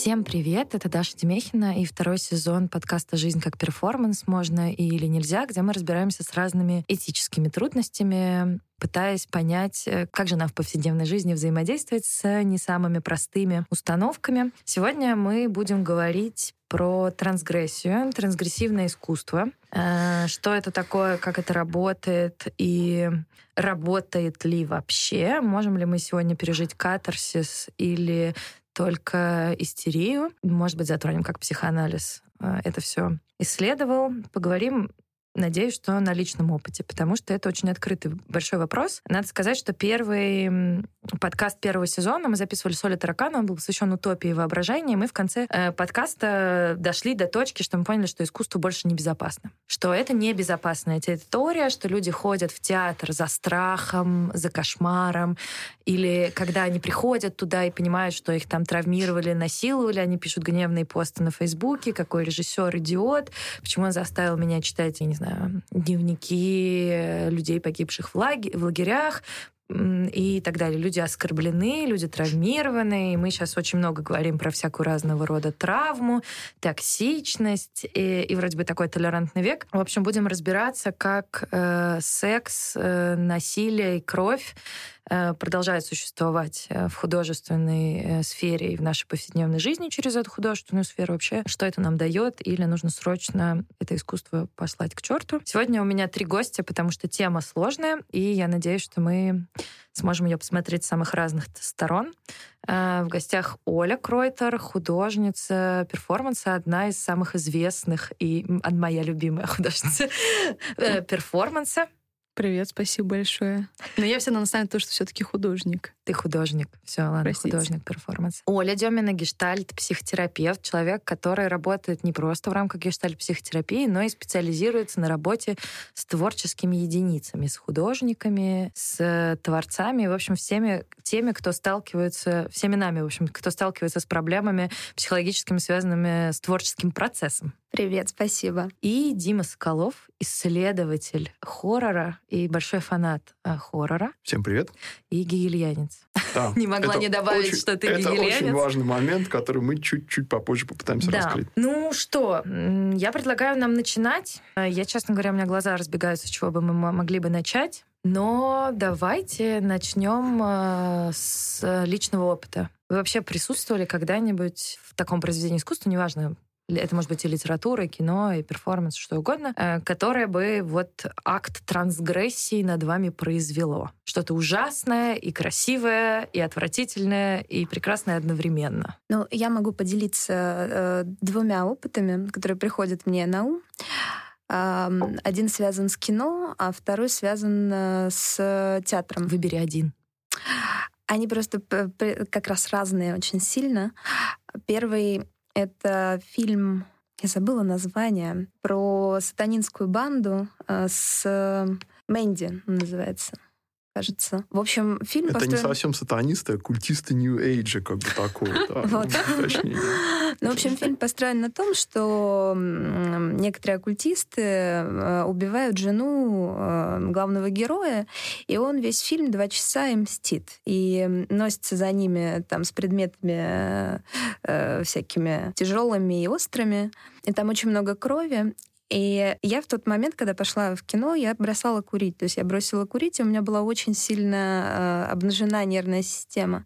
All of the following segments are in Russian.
Всем привет, это Даша Демехина и второй сезон подкаста «Жизнь как перформанс. Можно или нельзя», где мы разбираемся с разными этическими трудностями, пытаясь понять, э, как же нам в повседневной жизни взаимодействовать с не самыми простыми установками. Сегодня мы будем говорить про трансгрессию, трансгрессивное искусство. Э, что это такое, как это работает и работает ли вообще? Можем ли мы сегодня пережить катарсис или только истерию. Может быть, затронем как психоанализ э, это все исследовал. Поговорим Надеюсь, что на личном опыте, потому что это очень открытый большой вопрос. Надо сказать, что первый подкаст первого сезона мы записывали с Олей Таракана, он был посвящен утопии и воображению, и мы в конце э, подкаста дошли до точки, что мы поняли, что искусство больше не безопасно. Что это не безопасная территория, что люди ходят в театр за страхом, за кошмаром, или когда они приходят туда и понимают, что их там травмировали, насиловали, они пишут гневные посты на Фейсбуке, какой режиссер идиот, почему он заставил меня читать, я не знаю, дневники людей, погибших в, лаге, в лагерях, и так далее. Люди оскорблены, люди травмированы, и мы сейчас очень много говорим про всякую разного рода травму, токсичность и, и вроде бы такой толерантный век. В общем, будем разбираться, как э, секс, э, насилие и кровь Э, продолжает существовать э, в художественной э, сфере и в нашей повседневной жизни через эту художественную сферу вообще, что это нам дает, или нужно срочно это искусство послать к черту. Сегодня у меня три гостя, потому что тема сложная, и я надеюсь, что мы сможем ее посмотреть с самых разных сторон. В гостях Оля Кройтер, художница перформанса, одна из самых известных и моя любимая художница перформанса. Привет, спасибо большое. Но я все равно наставлю то, что все-таки художник. Ты художник. Все, ладно, Простите. художник перформанс. Оля Демина гештальт, психотерапевт, человек, который работает не просто в рамках гештальт-психотерапии, но и специализируется на работе с творческими единицами, с художниками, с творцами, в общем, всеми теми, кто сталкивается, всеми нами, в общем, кто сталкивается с проблемами психологическими, связанными с творческим процессом. Привет, спасибо. И Дима Соколов, исследователь хоррора и большой фанат а, хоррора. Всем привет. И гигельянец. Да, не могла не добавить, очень, что ты Это гигельянец. очень важный момент, который мы чуть-чуть попозже попытаемся да. раскрыть. Ну что, я предлагаю нам начинать. Я, честно говоря, у меня глаза разбегаются, с чего бы мы могли бы начать. Но давайте начнем э, с личного опыта. Вы вообще присутствовали когда-нибудь в таком произведении искусства, неважно, это может быть и литература, и кино, и перформанс, что угодно, э, которое бы вот акт трансгрессии над вами произвело. Что-то ужасное и красивое, и отвратительное, и прекрасное одновременно. Ну, я могу поделиться э, двумя опытами, которые приходят мне на ум. Один связан с кино, а второй связан э, с театром. Выбери один. Они просто как раз разные очень сильно. Первый — это фильм, я забыла название, про сатанинскую банду э, с Мэнди, называется кажется. В общем, фильм Это построен... не совсем сатанисты, а культисты New Age, как бы такой. Вот. Ну, в общем, фильм построен на том, что некоторые оккультисты э, убивают жену э, главного героя, и он весь фильм два часа им мстит. И носится за ними там с предметами э, всякими тяжелыми и острыми. И там очень много крови. И я в тот момент, когда пошла в кино, я бросала курить. То есть я бросила курить, и у меня была очень сильно э, обнажена нервная система.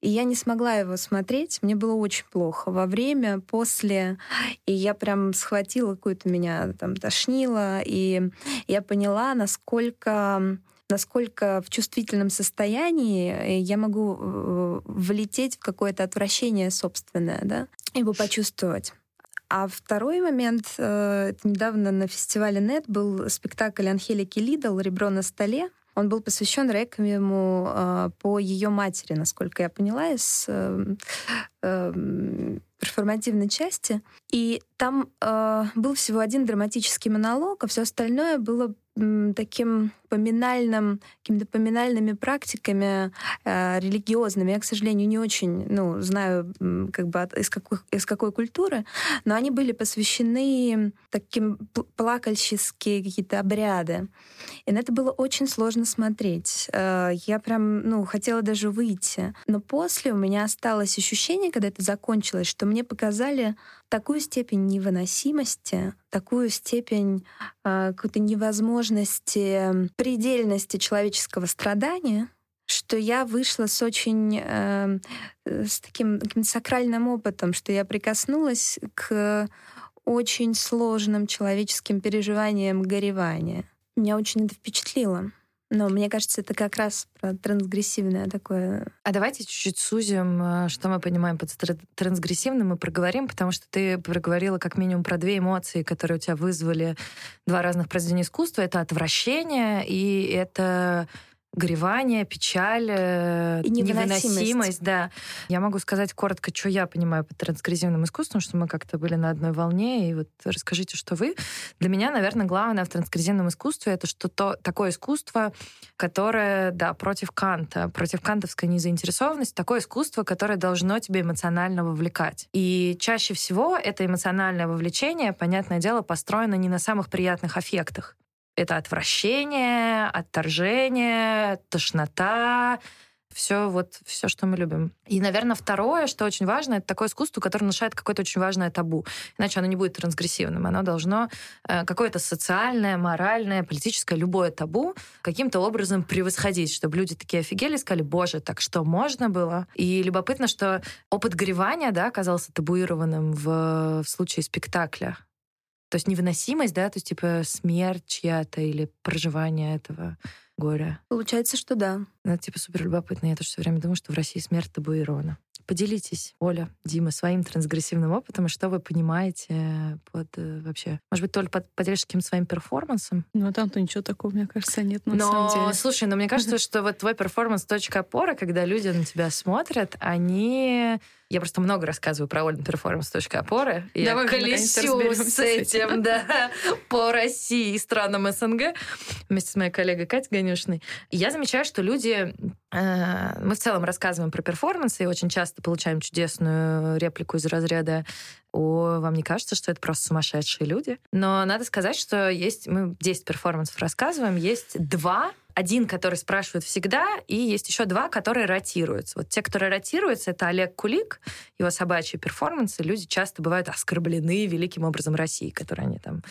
И я не смогла его смотреть, мне было очень плохо. Во время, после, и я прям схватила какую-то меня там тошнило, и я поняла, насколько насколько в чувствительном состоянии э, я могу э, влететь в какое-то отвращение собственное, да, его почувствовать. А второй момент, э, это недавно на фестивале НЕТ был спектакль Анхелики Лидл «Ребро на столе». Он был посвящен реквиему э, по ее матери, насколько я поняла из э, э, перформативной части. И там э, был всего один драматический монолог, а все остальное было таким поминальным, какими-то поминальными практиками э, религиозными. Я, к сожалению, не очень ну, знаю, как бы от, из, какой, из какой культуры, но они были посвящены таким плакальческие какие-то обряды. И на это было очень сложно смотреть. Э, я прям, ну, хотела даже выйти. Но после у меня осталось ощущение, когда это закончилось, что мне показали такую степень невыносимости, такую степень э, какой-то невозможности, предельности человеческого страдания, что я вышла с очень э, с таким, таким сакральным опытом, что я прикоснулась к очень сложным человеческим переживаниям горевания. Меня очень это впечатлило. Но мне кажется, это как раз про трансгрессивное такое. А давайте чуть-чуть сузим, э, что мы понимаем под трансгрессивным, и проговорим, потому что ты проговорила как минимум про две эмоции, которые у тебя вызвали два разных произведения искусства. Это отвращение и это горевание, печаль, э, и невыносимость. невыносимость. Да. Я могу сказать коротко, что я понимаю под трансгрессивным искусством, что мы как-то были на одной волне, и вот расскажите, что вы. Для меня, наверное, главное в трансгрессивном искусстве это что то такое искусство, которое, да, против Канта, против кантовской незаинтересованности, такое искусство, которое должно тебя эмоционально вовлекать. И чаще всего это эмоциональное вовлечение, понятное дело, построено не на самых приятных аффектах. Это отвращение, отторжение, тошнота, все вот все, что мы любим. И, наверное, второе, что очень важно, это такое искусство, которое нарушает какое-то очень важное табу. Иначе оно не будет трансгрессивным. Оно должно э, какое-то социальное, моральное, политическое, любое табу каким-то образом превосходить, чтобы люди такие офигели, сказали, боже, так что можно было? И любопытно, что опыт горевания да, оказался табуированным в, в случае спектакля. То есть невыносимость, да, то есть типа смерть чья-то или проживание этого горя. Получается, что да. Ну, это типа супер любопытно. Я тоже все время думаю, что в России смерть табуирована. Поделитесь, Оля, Дима, своим трансгрессивным опытом, и что вы понимаете под э, вообще... Может быть, только под, поделишься каким-то своим перформансом? Ну, а там-то ничего такого, мне кажется, нет на но, самом деле. Слушай, но мне кажется, что вот твой перформанс точка опоры, когда люди на тебя смотрят, они я просто много рассказываю про Олин перформанс точка опоры. Я Давай колесю с этим, да, по России и странам СНГ вместе с моей коллегой Катей Ганюшиной. Я замечаю, что люди... Э, мы в целом рассказываем про перформансы и очень часто получаем чудесную реплику из разряда о, вам не кажется, что это просто сумасшедшие люди? Но надо сказать, что есть, мы 10 перформансов рассказываем, есть два один, который спрашивают всегда, и есть еще два, которые ротируются. Вот те, которые ротируются, это Олег Кулик, его собачьи перформансы. Люди часто бывают оскорблены великим образом России, которые они там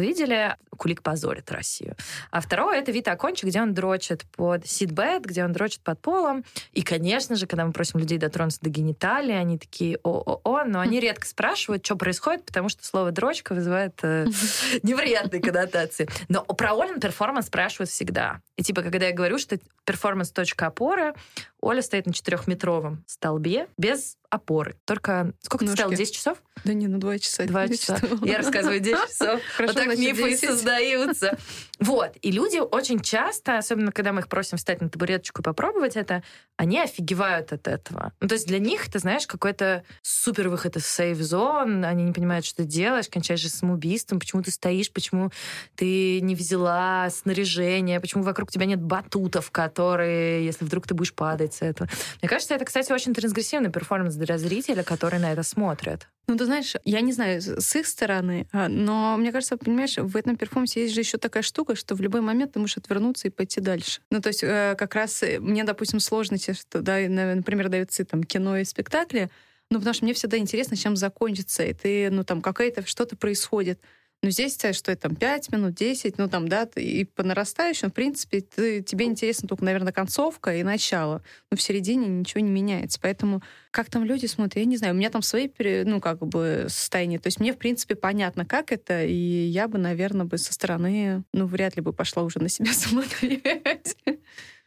увидели. Кулик позорит Россию. А второе — это Вито Аккончи, где он дрочит под Seedbed, где он дрочит под полом. И, конечно же, когда мы просим людей дотронуться до гениталии, они такие о-о-о, но они редко спрашивают, что происходит, потому что слово «дрочка» вызывает э, неприятные коннотации. Но про Олин перформанс спрашивают всегда. И типа, когда я говорю, что перформанс точка опоры, Оля стоит на четырехметровом столбе без опоры. Только сколько Ножки. ты стояла? 10 часов? Да не, ну 2 часа. 2 часа. Я рассказываю 10 часов. вот так мифы создаются. Вот. И люди очень часто, особенно когда мы их просим встать на табуреточку и попробовать это, они офигевают от этого. Ну, то есть для них это, знаешь, какой-то супер выход из safe zone, они не понимают, что ты делаешь, кончаешь же самоубийством, почему ты стоишь, почему ты не взяла снаряжение, почему вокруг тебя нет батутов, которые, если вдруг ты будешь падать с этого. Мне кажется, это, кстати, очень трансгрессивный перформанс для зрителя, который на это смотрит. Ну, ты знаешь, я не знаю с их стороны, а, но мне кажется, понимаешь, в этом перформансе есть же еще такая штука, что в любой момент ты можешь отвернуться и пойти дальше. Ну, то есть э, как раз э, мне, допустим, сложно, что, да, например, даются там кино и спектакли, ну, потому что мне всегда интересно, чем закончится, и ты, ну, там, какое-то что-то происходит. Но ну, здесь что это там 5 минут, 10, ну там, да, и по нарастающему, в принципе, ты, тебе интересно только, наверное, концовка и начало. Но в середине ничего не меняется. Поэтому как там люди смотрят, я не знаю. У меня там свои, ну, как бы, состояния. То есть мне, в принципе, понятно, как это, и я бы, наверное, бы со стороны, ну, вряд ли бы пошла уже на себя смотреть.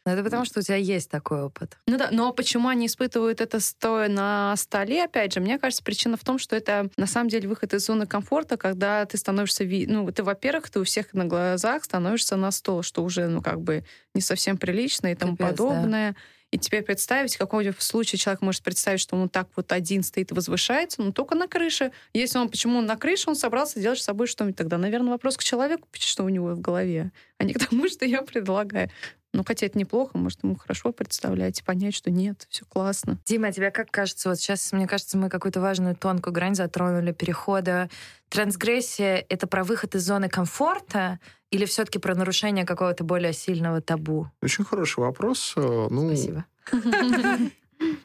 Ну, это потому, что у тебя есть такой опыт. Ну да, но почему они испытывают это стоя на столе, опять же, мне кажется, причина в том, что это на самом деле выход из зоны комфорта, когда ты становишься, ну, ты, во-первых, ты у всех на глазах становишься на стол, что уже, ну, как бы не совсем прилично и тому Капец, подобное. Да. И теперь представить, в случае человек может представить, что он так вот один стоит и возвышается, ну, только на крыше. Если он, почему он на крыше, он собрался делать с собой что-нибудь, тогда, наверное, вопрос к человеку, что у него в голове, а не к тому, что я предлагаю. Ну, хотя это неплохо, может, ему хорошо представлять и понять, что нет, все классно. Дима, а тебе как кажется, вот сейчас, мне кажется, мы какую-то важную тонкую грань затронули перехода. Трансгрессия — это про выход из зоны комфорта или все-таки про нарушение какого-то более сильного табу? Очень хороший вопрос. Э, Ну, Спасибо.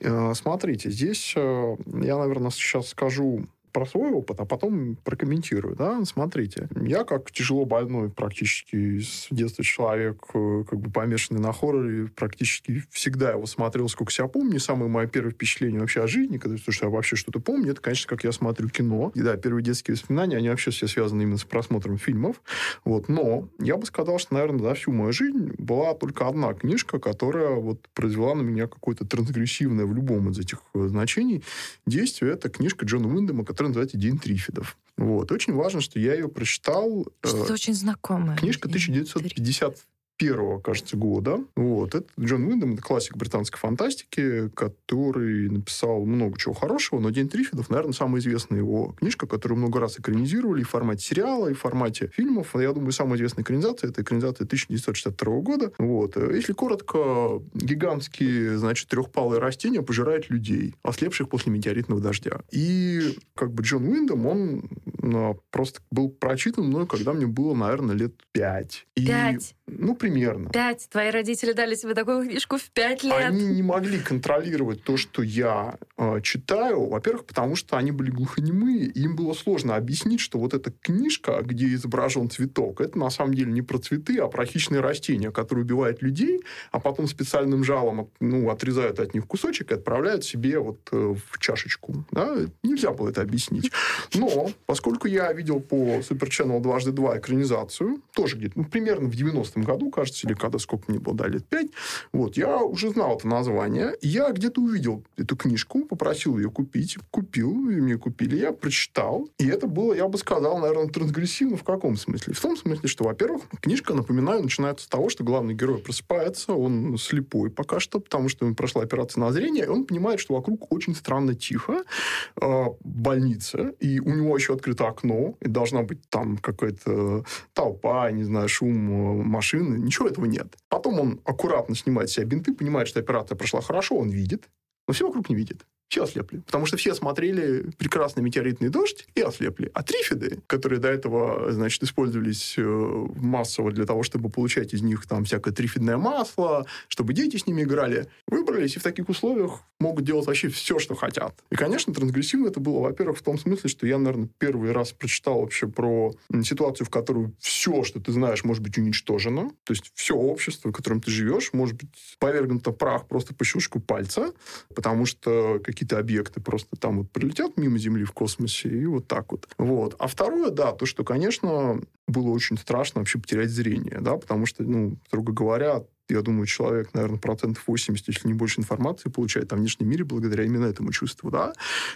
Э, Смотрите, здесь э, я, наверное, сейчас скажу про свой опыт, а потом прокомментирую. Да? Смотрите, я как тяжело больной практически с детства человек, э, как бы помешанный на хорроре, практически всегда его смотрел, сколько себя помню. Самое мое первое впечатление вообще о жизни, когда то, что я вообще что-то помню, это, конечно, как я смотрю кино. И да, первые детские воспоминания, они вообще все связаны именно с просмотром фильмов. Вот. Но я бы сказал, что, наверное, за всю мою жизнь была только одна книжка, которая вот произвела на меня какое-то трансгрессивное в любом из этих э, значений действие. Это книжка Джона Уиндема, которая называется «День Трифидов». Вот. Очень важно, что я ее прочитал... э, Что-то очень знакомое. Книжка 1951, кажется, года. Вот. Это Джон Уиндом, это классик британской фантастики, который написал много чего хорошего, но «День Трифидов», наверное, самая известная его книжка, которую много раз экранизировали и в формате сериала, и в формате фильмов. Я думаю, самая известная экранизация – это экранизация 1962 года. Вот. Если коротко, гигантские, значит, трехпалые растения пожирают людей, ослепших после метеоритного дождя. И как бы Джон Уиндом, он ну, просто был прочитан мной, когда мне было, наверное, лет пять. Пять. Ну, примерно. Пять. Твои родители дали тебе такую книжку в пять лет. Они не могли контролировать то, что я э, читаю, во-первых, потому что они были глухонемые, и им было сложно объяснить, что вот эта книжка, где изображен цветок, это на самом деле не про цветы, а про хищные растения, которые убивают людей, а потом специальным жалом ну, отрезают от них кусочек и отправляют себе вот э, в чашечку. Да? Нельзя было это объяснить. Но, поскольку я видел по Super Channel дважды два экранизацию, тоже где-то ну, примерно в 90-м году, кажется, или когда сколько мне было, да, лет пять, вот, я уже знал это название. Я где-то увидел эту книжку, попросил ее купить, купил, и мне купили, я прочитал. И это было, я бы сказал, наверное, трансгрессивно в каком смысле? В том смысле, что, во-первых, книжка, напоминаю, начинается с того, что главный герой просыпается, он слепой пока что, потому что ему прошла операция на зрение, и он понимает, что вокруг очень странно тихо, э, больница, и у него еще открыто окно, и должна быть там какая-то толпа, не знаю, шум э, машины, ничего этого нет. Потом он аккуратно снимает с себя бинты, понимает, что операция прошла хорошо, он видит, но все вокруг не видит. Все ослепли. Потому что все смотрели прекрасный метеоритный дождь и ослепли. А трифиды, которые до этого, значит, использовались э, массово для того, чтобы получать из них там всякое трифидное масло, чтобы дети с ними играли, выбрались и в таких условиях могут делать вообще все, что хотят. И, конечно, трансгрессивно это было, во-первых, в том смысле, что я, наверное, первый раз прочитал вообще про ситуацию, в которую все, что ты знаешь, может быть уничтожено. То есть все общество, в котором ты живешь, может быть повергнуто прах просто по щелчку пальца, потому что какие-то объекты просто там вот прилетят мимо Земли в космосе, и вот так вот. Вот. А второе, да, то, что, конечно, было очень страшно вообще потерять зрение, да, потому что, ну, строго говоря, я думаю, человек, наверное, процентов 80, если не больше информации получает о внешнем мире благодаря именно этому чувству, да.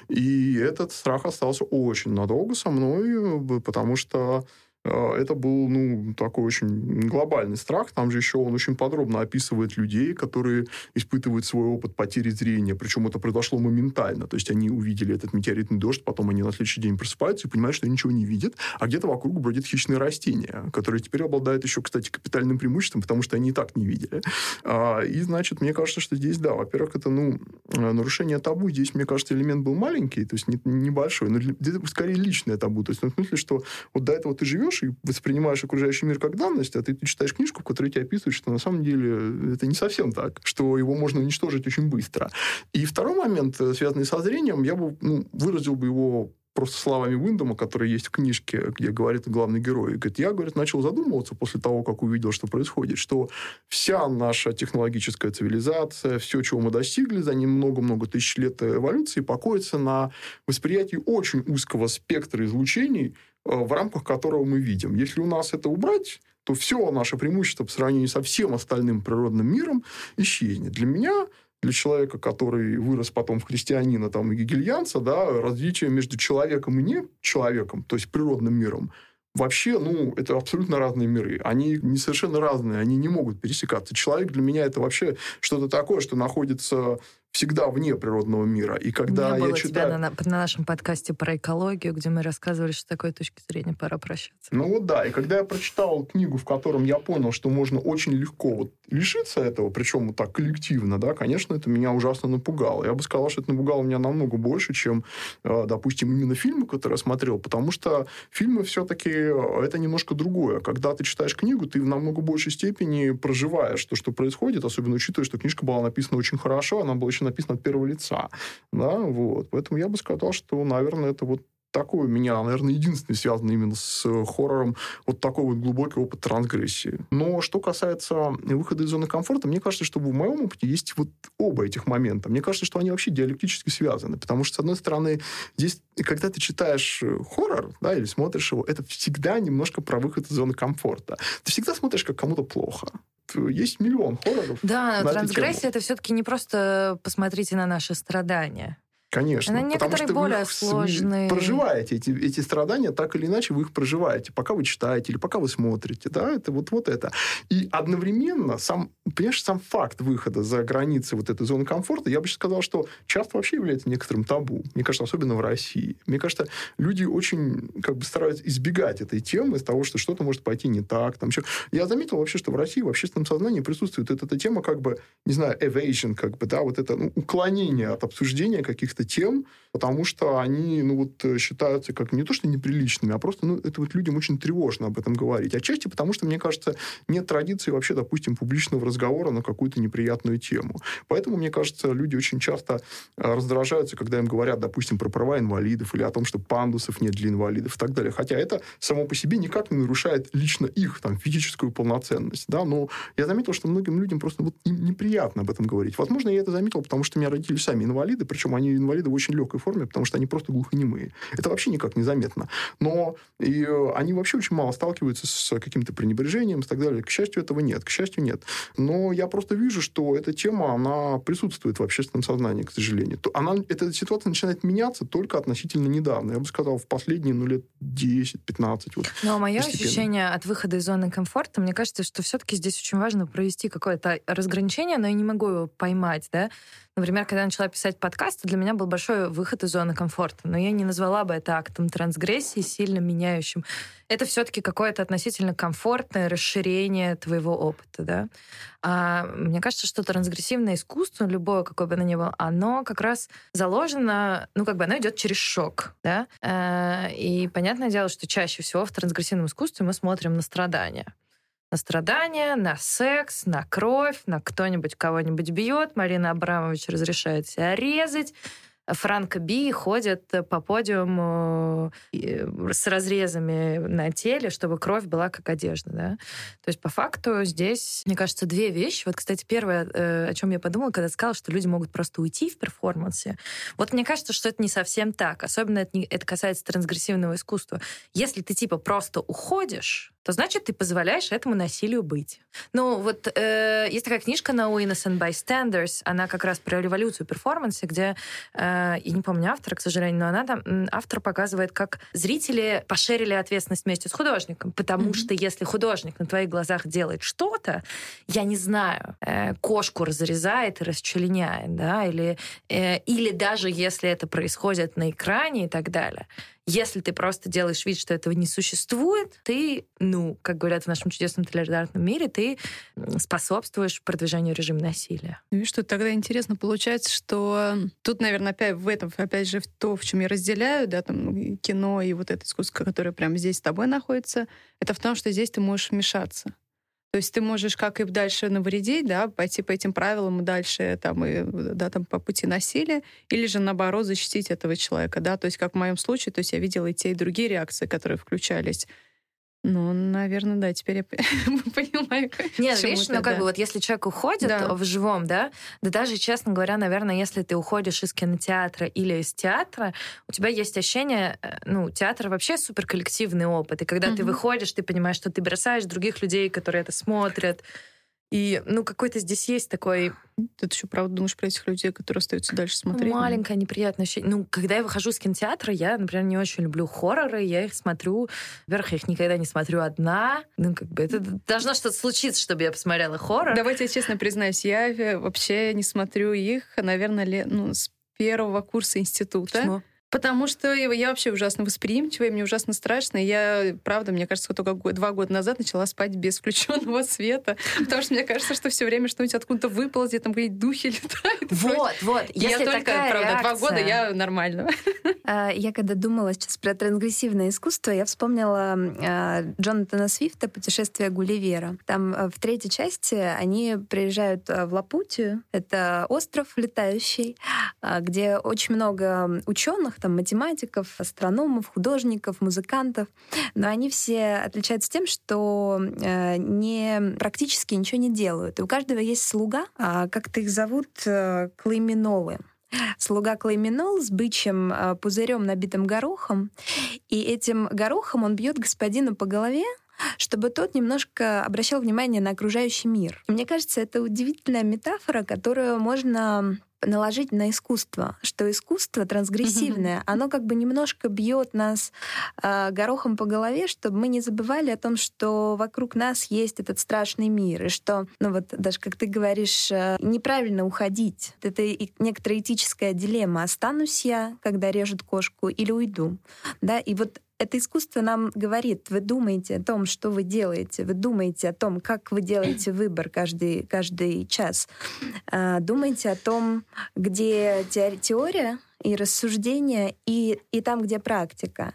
И этот страх остался очень надолго со мной, э, потому что это был, ну, такой очень глобальный страх. Там же еще он очень подробно описывает людей, которые испытывают свой опыт потери зрения. Причем это произошло моментально. То есть они увидели этот метеоритный дождь, потом они на следующий день просыпаются и понимают, что ничего не видят, а где-то вокруг бродят хищные растения, которые теперь обладают еще, кстати, капитальным преимуществом, потому что они и так не видели. А, И, значит, мне кажется, что здесь, да, во-первых, это, ну, нарушение табу. Здесь, мне кажется, элемент был маленький, то есть не- небольшой, но скорее личное табу. То есть, в смысле, что вот до этого ты живешь и воспринимаешь окружающий мир как данность, а ты, ты читаешь книжку, в которой тебе описывают, что на самом деле это не совсем так, что его можно уничтожить очень быстро. И второй момент, э, связанный со зрением, я бы ну, выразил бы его просто словами Уиндома, которые есть в книжке, где говорит главный герой. Говорит, я, говорит, начал задумываться после того, как увидел, что происходит, что вся наша технологическая цивилизация, все, чего мы достигли за ним много-много тысяч лет эволюции, покоится на восприятии очень узкого спектра излучений, э, в рамках которого мы видим. Если у нас это убрать, то все наше преимущество по сравнению со всем остальным природным миром исчезнет. Для меня для человека, который вырос потом в христианина там, и гегельянца, да, различие между человеком и не человеком, то есть природным миром, вообще, ну, это абсолютно разные миры. Они не совершенно разные, они не могут пересекаться. Человек для меня это вообще что-то такое, что находится всегда вне природного мира. И когда Не было я читаю... тебя на, на нашем подкасте про экологию, где мы рассказывали, что с такой точки зрения пора прощаться. Ну вот да, и когда я прочитал книгу, в котором я понял, что можно очень легко вот лишиться этого, причем вот так коллективно, да, конечно, это меня ужасно напугало. Я бы сказал, что это напугало меня намного больше, чем, э, допустим, именно фильмы, которые я смотрел, потому что фильмы все-таки э, это немножко другое. Когда ты читаешь книгу, ты в намного большей степени проживаешь то, что происходит, особенно учитывая, что книжка была написана очень хорошо, она была очень написано от первого лица. Да, вот. Поэтому я бы сказал, что, наверное, это вот такой у меня, наверное, единственный связанный именно с хоррором вот такой вот глубокий опыт трансгрессии. Но что касается выхода из зоны комфорта, мне кажется, что в моем опыте есть вот оба этих момента. Мне кажется, что они вообще диалектически связаны. Потому что, с одной стороны, здесь, когда ты читаешь хоррор, да, или смотришь его, это всегда немножко про выход из зоны комфорта. Ты всегда смотришь, как кому-то плохо есть миллион хорроров. Да, трансгрессия это все-таки не просто посмотрите на наши страдания. Конечно. На потому что более вы сложные. проживаете эти, эти страдания, так или иначе вы их проживаете, пока вы читаете или пока вы смотрите. Да, это вот, вот это. И одновременно сам, понимаешь, сам факт выхода за границы вот этой зоны комфорта, я бы сейчас сказал, что часто вообще является некоторым табу. Мне кажется, особенно в России. Мне кажется, люди очень как бы стараются избегать этой темы из того, что что-то может пойти не так. Там еще. Я заметил вообще, что в России в общественном сознании присутствует эта, эта тема как бы, не знаю, evasion, как бы, да, вот это ну, уклонение от обсуждения каких-то каких-то тем, потому что они, ну, вот, э, считаются как не то, что неприличными, а просто, ну, это вот людям очень тревожно об этом говорить. Отчасти потому, что, мне кажется, нет традиции вообще, допустим, публичного разговора на какую-то неприятную тему. Поэтому, мне кажется, люди очень часто э, раздражаются, когда им говорят, допустим, про права инвалидов или о том, что пандусов нет для инвалидов и так далее. Хотя это само по себе никак не нарушает лично их там, физическую полноценность. Да? Но я заметил, что многим людям просто вот неприятно об этом говорить. Возможно, я это заметил, потому что у меня родители сами инвалиды, причем они инвалиды инвалиды в очень легкой форме, потому что они просто глухонемые. Это вообще никак не заметно. Но и, э, они вообще очень мало сталкиваются с каким-то пренебрежением и так далее. К счастью, этого нет. К счастью, нет. Но я просто вижу, что эта тема, она присутствует в общественном сознании, к сожалению. Она, эта ситуация начинает меняться только относительно недавно. Я бы сказал, в последние ну, лет 10-15. Вот, Но мое ощущение от выхода из зоны комфорта, мне кажется, что все-таки здесь очень важно провести какое-то разграничение, но я не могу его поймать, да, Например, когда я начала писать подкасты, для меня был большой выход из зоны комфорта. Но я не назвала бы это актом трансгрессии, сильно меняющим. Это все-таки какое-то относительно комфортное расширение твоего опыта. Да? А мне кажется, что трансгрессивное искусство, любое, какое бы оно ни было, оно как раз заложено, ну, как бы оно идет через шок. Да? Э, и понятное дело, что чаще всего в трансгрессивном искусстве мы смотрим на страдания на страдания, на секс, на кровь, на кто-нибудь кого-нибудь бьет. Марина Абрамович разрешает себя резать. Франко Би ходят по подиуму э, с разрезами на теле, чтобы кровь была как одежда. Да? То есть, по факту, здесь, мне кажется, две вещи. Вот, кстати, первое, э, о чем я подумала, когда сказала, что люди могут просто уйти в перформансе. Вот мне кажется, что это не совсем так. Особенно это касается трансгрессивного искусства. Если ты типа просто уходишь, то значит ты позволяешь этому насилию быть. Ну вот э, есть такая книжка No Innocent Bystanders, она как раз про революцию перформанса, где Э, я не помню автора, к сожалению, но она там, автор показывает, как зрители пошерили ответственность вместе с художником, потому mm-hmm. что если художник на твоих глазах делает что-то, я не знаю, э, кошку разрезает и расчленяет, да, или, э, или даже если это происходит на экране и так далее, если ты просто делаешь вид, что этого не существует, ты, ну, как говорят в нашем чудесном толерантном мире, ты способствуешь продвижению режима насилия. Ну и что тогда интересно получается, что тут, наверное, опять в этом, опять же, в то, в чем я разделяю, да, там кино и вот это искусство, которое прямо здесь с тобой находится, это в том, что здесь ты можешь вмешаться. То есть ты можешь как и дальше навредить, да, пойти по этим правилам и дальше там, и, да, там, по пути насилия, или же наоборот защитить этого человека, да, то есть как в моем случае, то есть я видела и те, и другие реакции, которые включались ну, наверное, да, теперь я понимаю. Нет, видишь, ну как бы вот если человек уходит да. в живом, да, да даже, честно говоря, наверное, если ты уходишь из кинотеатра или из театра, у тебя есть ощущение, э, ну, театр вообще суперколлективный опыт, и когда угу. ты выходишь, ты понимаешь, что ты бросаешь других людей, которые это смотрят, И, ну, какой-то здесь есть такой... Ты еще правда думаешь про этих людей, которые остаются дальше смотреть? Маленькое неприятное ощущение. Ну, когда я выхожу с кинотеатра, я, например, не очень люблю хорроры, я их смотрю... Во-первых, я их никогда не смотрю одна. Ну, как бы это должно что-то случиться, чтобы я посмотрела хоррор. Давайте я честно признаюсь, я вообще не смотрю их, наверное, лет, ну, с первого курса института. Почему? Потому что я вообще ужасно восприимчивая, мне ужасно страшно. И я, правда, мне кажется, только два года назад начала спать без включенного света. Потому что мне кажется, что все время что-нибудь откуда-то выползет, там какие-то духи летают. Вот, вот. Я только, правда, два года я нормально. А, я когда думала сейчас про трансгрессивное искусство, я вспомнила а, Джонатана Свифта «Путешествие Гулливера». Там а, в третьей части они приезжают в Лапутию. Это остров летающий, где очень много ученых, там математиков, астрономов, художников, музыкантов, но они все отличаются тем, что э, не практически ничего не делают. И у каждого есть слуга, а как-то их зовут э, клейминолы. Слуга Клейминол с бычьим э, пузырем, набитым горохом, и этим горохом он бьет господина по голове, чтобы тот немножко обращал внимание на окружающий мир. Мне кажется, это удивительная метафора, которую можно наложить на искусство, что искусство трансгрессивное, оно как бы немножко бьет нас э, горохом по голове, чтобы мы не забывали о том, что вокруг нас есть этот страшный мир, и что, ну вот даже как ты говоришь, э, неправильно уходить. Это и некоторая этическая дилемма: останусь я, когда режут кошку, или уйду, да? И вот это искусство нам говорит, вы думаете о том, что вы делаете, вы думаете о том, как вы делаете выбор каждый, каждый час, а, думаете о том, где теория и рассуждение, и, и там, где практика.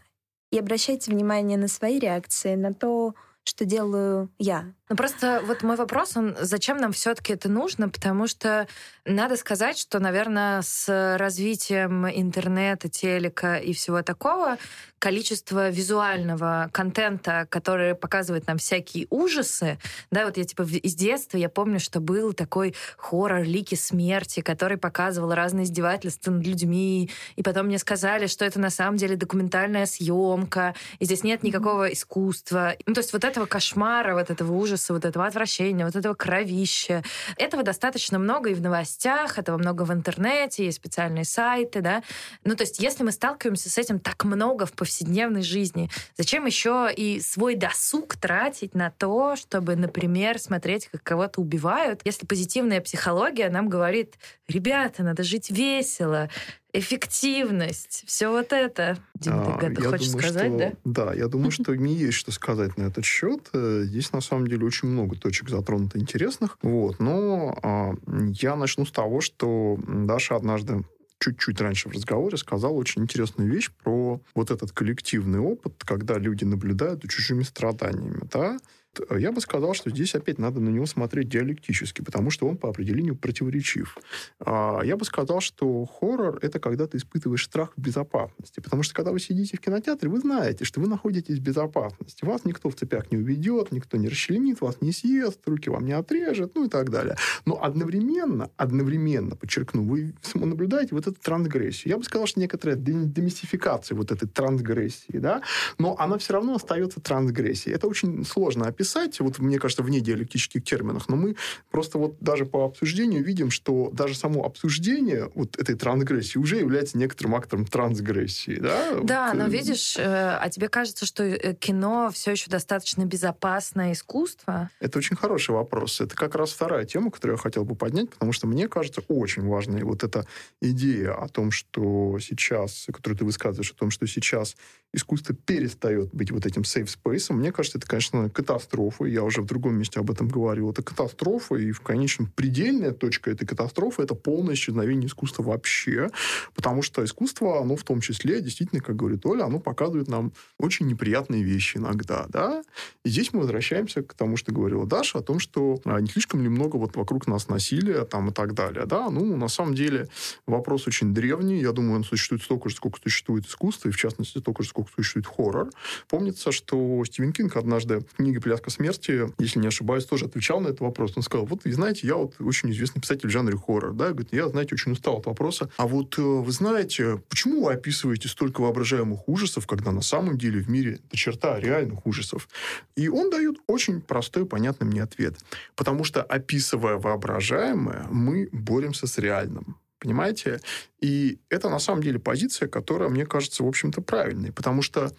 И обращайте внимание на свои реакции, на то, что делаю я. Ну просто вот мой вопрос, он, зачем нам все-таки это нужно? Потому что надо сказать, что, наверное, с развитием интернета, телека и всего такого, количество визуального контента, который показывает нам всякие ужасы, да, вот я типа из детства я помню, что был такой хоррор «Лики смерти», который показывал разные издевательства над людьми, и потом мне сказали, что это на самом деле документальная съемка, и здесь нет никакого искусства. Ну, то есть вот этого кошмара, вот этого ужаса, вот этого отвращения, вот этого кровища, этого достаточно много и в новостях, этого много в интернете, есть специальные сайты, да. Ну, то есть если мы сталкиваемся с этим так много в повседневной жизни. Зачем еще и свой досуг тратить на то, чтобы, например, смотреть, как кого-то убивают, если позитивная психология нам говорит, ребята, надо жить весело, эффективность, все вот это. Дим, ты, а, ты я хочешь думаю, сказать, что, да? Да, я думаю, что мне есть что сказать на этот счет. Э, здесь на самом деле очень много точек затронуто интересных. Вот, но а, я начну с того, что Даша однажды чуть-чуть раньше в разговоре сказал очень интересную вещь про вот этот коллективный опыт, когда люди наблюдают за чужими страданиями. Да? Э, я бы сказал, что здесь опять надо на него смотреть диалектически, потому что он по определению противоречив. А, я бы сказал, что хоррор — это когда ты испытываешь страх в безопасности, потому что когда вы сидите в кинотеатре, вы знаете, что вы находитесь в безопасности. Вас никто в цепях не уведет, никто не расчленит, вас не съест, руки вам не отрежет, ну и так далее. Но одновременно, одновременно, подчеркну, вы наблюдаете вот эту трансгрессию. Я бы сказал, что некоторая демистификация вот этой трансгрессии, да, но она все равно остается трансгрессией. Это очень сложно описать, описать, вот мне кажется, вне диалектических терминах, но мы просто вот даже по обсуждению видим, что даже само обсуждение вот этой трансгрессии уже является некоторым актором трансгрессии, да? Да, вот, но э, видишь, э, а тебе кажется, что э, кино все еще достаточно безопасное искусство? Это очень хороший вопрос. Это как раз вторая тема, которую я хотел бы поднять, потому что мне кажется очень важной вот эта идея о том, что сейчас, которую ты высказываешь, о том, что сейчас искусство перестает быть вот этим safe space, мне кажется, это, конечно, катастрофа катастрофы, я уже в другом месте об этом говорил, это катастрофа, и в конечном предельная точка этой катастрофы это полное исчезновение искусства вообще, потому что искусство, оно в том числе, действительно, как говорит Оля, оно показывает нам очень неприятные вещи иногда, да, и здесь мы возвращаемся к тому, что говорила Даша, о том, что а, не слишком ли много вот вокруг нас насилия там и так далее, да, ну, на самом деле вопрос очень древний, я думаю, он существует столько же, сколько существует искусство, и в частности, столько же, сколько существует хоррор. Помнится, что Стивен Кинг однажды в книге «Связка смерти», если не ошибаюсь, тоже отвечал на этот вопрос. Он сказал, вот, вы знаете, я вот очень известный писатель в жанре хоррор, да, говорит, я, знаете, очень устал от вопроса. А вот э, вы знаете, почему вы описываете столько воображаемых ужасов, когда на самом деле в мире это черта реальных ужасов? И он дает очень простой, понятный мне ответ. Потому что, описывая воображаемое, мы боремся с реальным. Понимаете? И это на самом деле позиция, которая, мне кажется, в общем-то, правильной. Потому что,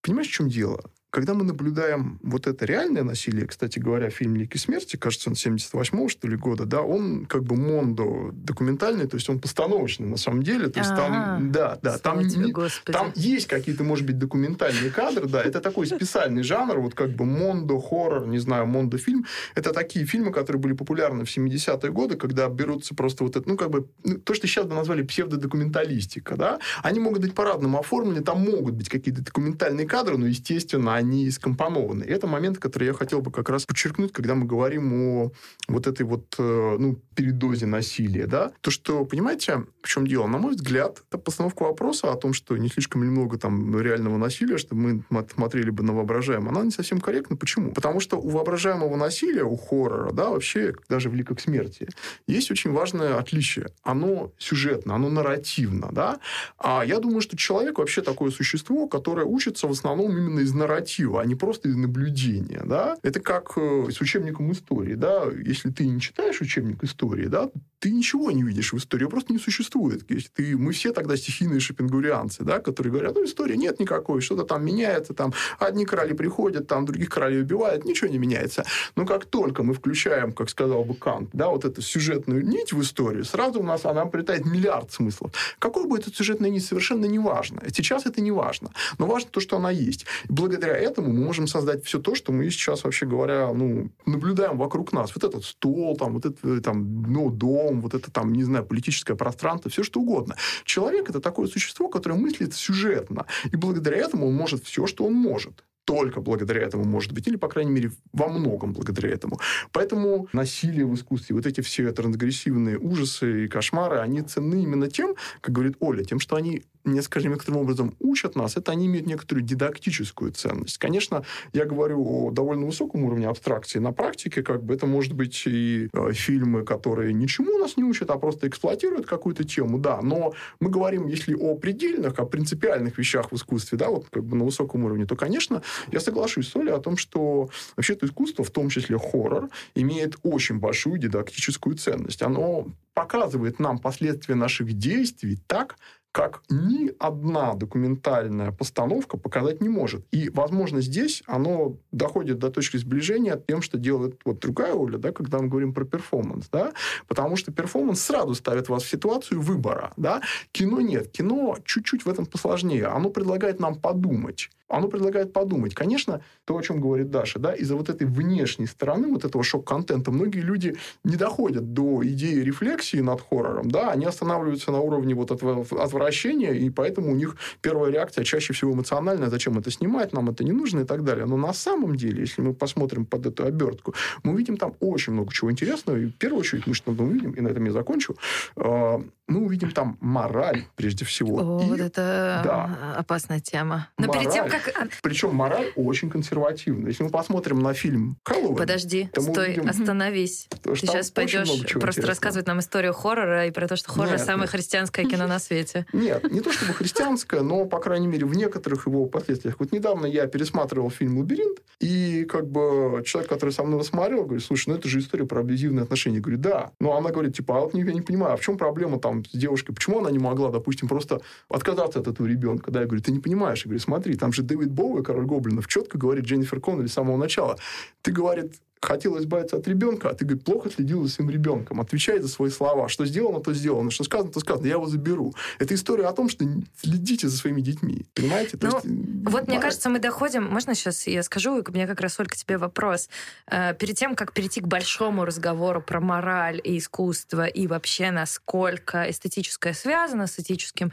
понимаешь, в чем дело? Когда мы наблюдаем вот это реальное насилие, кстати говоря, фильм «Лики смерти», кажется, он 78-го, что ли, года, да, он как бы мондо документальный, то есть он постановочный на самом деле. То есть там, да, да, там, тебе, там есть какие-то, может быть, документальные кадры, да, это такой специальный жанр, вот как бы мондо, хоррор, не знаю, мондо фильм. Это такие фильмы, которые были популярны в 70-е годы, когда берутся просто вот это, ну, как бы, ну, то, что сейчас бы назвали псевдодокументалистика, да, они могут быть по-разному оформлены, там могут быть какие-то документальные кадры, но, естественно, они скомпонованы. Это момент, который я хотел бы как раз подчеркнуть, когда мы говорим о вот этой вот э, ну, передозе насилия. Да? То, что, понимаете, в чем дело? На мой взгляд, это постановка вопроса о том, что не слишком ли много там реального насилия, чтобы мы смотрели бы на воображаемое, она не совсем корректна. Почему? Потому что у воображаемого насилия, у хоррора, да, вообще даже в «Ликах смерти», есть очень важное отличие. Оно сюжетно, оно нарративно. Да? А я думаю, что человек вообще такое существо, которое учится в основном именно из нарратива, а не просто из наблюдения. Да? Это как э, с учебником истории. Да? Если ты не читаешь учебник истории, да, ты ничего не видишь в истории, просто не существует. Если ты, мы все тогда стихийные шопингурианцы, да, которые говорят, ну, истории нет никакой, что-то там меняется, там одни короли приходят, там других королей убивают, ничего не меняется. Но как только мы включаем, как сказал бы Кант, да, вот эту сюжетную нить в историю, сразу у нас она прилетает миллиард смыслов. Какой бы эта сюжетная нить, совершенно не важно. Сейчас это не важно. Но важно то, что она есть. И благодаря этому мы можем создать все то, что мы сейчас, вообще говоря, ну, наблюдаем вокруг нас. Вот этот стол, там, вот это, там, ну, дом, вот это, там, не знаю, политическое пространство, все что угодно. Человек – это такое существо, которое мыслит сюжетно. И благодаря этому он может все, что он может только благодаря этому может быть, или, по крайней мере, во многом благодаря этому. Поэтому насилие в искусстве, вот эти все трансгрессивные ужасы и кошмары, они ценны именно тем, как говорит Оля, тем, что они не скажем, некоторым образом учат нас, это они имеют некоторую дидактическую ценность. Конечно, я говорю о довольно высоком уровне абстракции. На практике как бы это может быть и э, фильмы, которые ничему нас не учат, а просто эксплуатируют какую-то тему, да. Но мы говорим, если о предельных, о принципиальных вещах в искусстве, да, вот как бы на высоком уровне, то, конечно, я соглашусь с Олей о том, что вообще-то искусство, в том числе хоррор, имеет очень большую дидактическую ценность. Оно показывает нам последствия наших действий так, как ни одна документальная постановка показать не может. И, возможно, здесь оно доходит до точки сближения тем, что делает вот другая Оля, да, когда мы говорим про перформанс. Да? Потому что перформанс сразу ставит вас в ситуацию выбора. Да? Кино нет. Кино чуть-чуть в этом посложнее. Оно предлагает нам подумать оно предлагает подумать. Конечно, то, о чем говорит Даша, да, из-за вот этой внешней стороны, вот этого шок-контента, многие люди не доходят до идеи рефлексии над хоррором, да, они останавливаются на уровне вот этого отвращения, и поэтому у них первая реакция чаще всего эмоциональная, зачем это снимать, нам это не нужно и так далее. Но на самом деле, если мы посмотрим под эту обертку, мы увидим там очень много чего интересного, и в первую очередь мы что-то увидим, и на этом я закончу, а, мы увидим там мораль, прежде всего. О, и, вот это да, опасная тема. Но мораль, перед тем, как... Причем мораль очень консервативная. Если мы посмотрим на фильм Хэллоуин... Подожди, стой, увидим, остановись. Ты сейчас пойдешь просто рассказывать нам историю хоррора и про то, что хоррор самое нет. христианское кино на свете. Нет, не то чтобы христианское, но, по крайней мере, в некоторых его последствиях. Вот недавно я пересматривал фильм «Лабиринт», и как бы человек, который со мной рассмотрел, говорит, слушай, ну это же история про абьюзивные отношения. Я говорю, да. Но она говорит, типа, а вот я не понимаю, а в чем проблема там с девушкой? Почему она не могла, допустим, просто отказаться от этого ребенка? Да, я говорю, ты не понимаешь. Я говорю, смотри, там же Дэвид Боуи, король гоблинов, четко говорит Дженнифер Коннелли с самого начала. Ты, говорит, хотел избавиться от ребенка, а ты, говорит, плохо следил за своим ребенком. Отвечай за свои слова. Что сделано, то сделано. Что сказано, то сказано. Я его заберу. Это история о том, что следите за своими детьми. Понимаете? Ну, есть, вот, мне кажется, мы доходим... Можно сейчас я скажу? У меня как раз, только тебе вопрос. Э, перед тем, как перейти к большому разговору про мораль и искусство, и вообще, насколько эстетическое связано с этическим,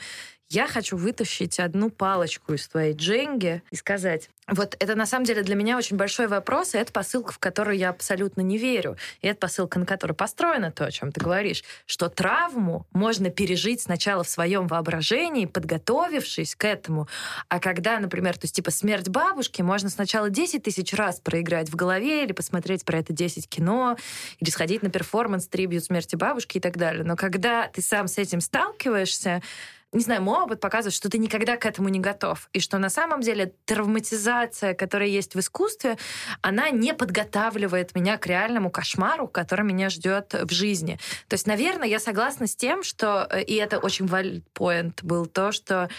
Я хочу вытащить одну палочку из твоей дженги и сказать, вот это на самом деле для меня очень большой вопрос, и это посылка, в которую я абсолютно не верю. И это посылка, на которой построено то, о чем ты говоришь, что травму можно пережить сначала в своем воображении, подготовившись к этому. А когда, например, то есть типа смерть бабушки, можно сначала 10 тысяч раз проиграть в голове или посмотреть про это 10 кино, или сходить на перформанс трибют смерти бабушки и так далее. Но когда ты сам с этим сталкиваешься, не знаю, мой опыт показывает, что ты никогда к этому не готов. И что на самом деле травматизация, которая есть в искусстве, она не подготавливает меня к реальному кошмару, который меня ждет в жизни. То есть, наверное, я согласна с тем, что, э, и это очень point был то, что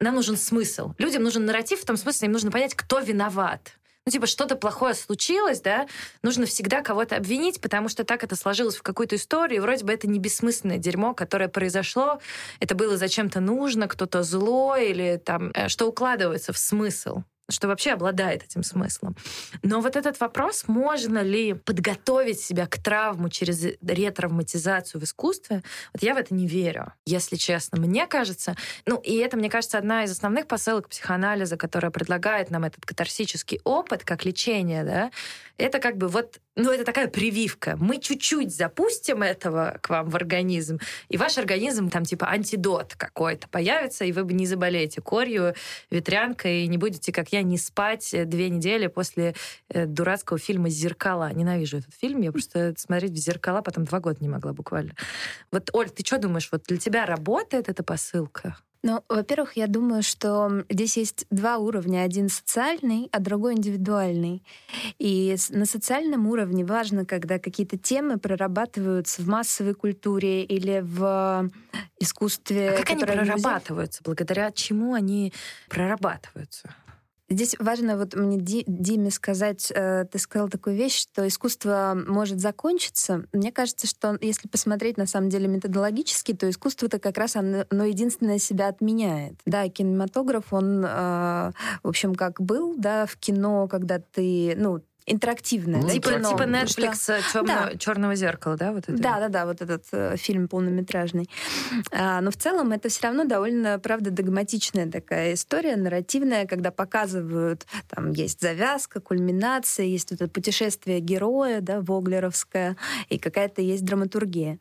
нам нужен смысл. Людям нужен нарратив в том смысле, им нужно понять, кто виноват ну, типа, что-то плохое случилось, да, нужно всегда кого-то обвинить, потому что так это сложилось в какую-то историю, и вроде бы это не бессмысленное дерьмо, которое произошло, это было зачем-то нужно, кто-то злой, или там, э, что укладывается в смысл что вообще обладает этим смыслом. Но вот этот вопрос, можно ли подготовить себя к травму через ретравматизацию в искусстве, вот я в это не верю, если честно. Мне кажется, ну и это, мне кажется, одна из основных посылок психоанализа, которая предлагает нам этот катарсический опыт как лечение, да, это как бы вот ну, это такая прививка. Мы чуть-чуть запустим этого к вам в организм, и ваш организм там типа антидот какой-то появится, и вы бы не заболеете корью, ветрянкой, и не будете, как я, не спать две недели после э, дурацкого фильма «Зеркала». Ненавижу этот фильм, я просто смотреть в «Зеркала» потом два года не могла буквально. Вот, Оль, ты что думаешь, вот для тебя работает эта посылка? Ну, во-первых, я думаю, что здесь есть два уровня. Один социальный, а другой индивидуальный. И на социальном уровне важно, когда какие-то темы прорабатываются в массовой культуре или в искусстве. А как они прорабатываются? Благодаря чему они прорабатываются? Здесь важно вот мне Диме сказать, э, ты сказал такую вещь, что искусство может закончиться. Мне кажется, что если посмотреть на самом деле методологически, то искусство-то как раз оно, оно единственное себя отменяет. Да, кинематограф, он, э, в общем, как был, да, в кино, когда ты, ну, интерактивное. Ну, типа, кино, типа Netflix что... черного, да. черного зеркала, да? Вот это? Да, да, да, вот этот э, фильм полнометражный. А, но в целом это все равно довольно, правда, догматичная такая история, нарративная, когда показывают, там есть завязка, кульминация, есть вот это путешествие героя, да, воглеровское, и какая-то есть драматургия.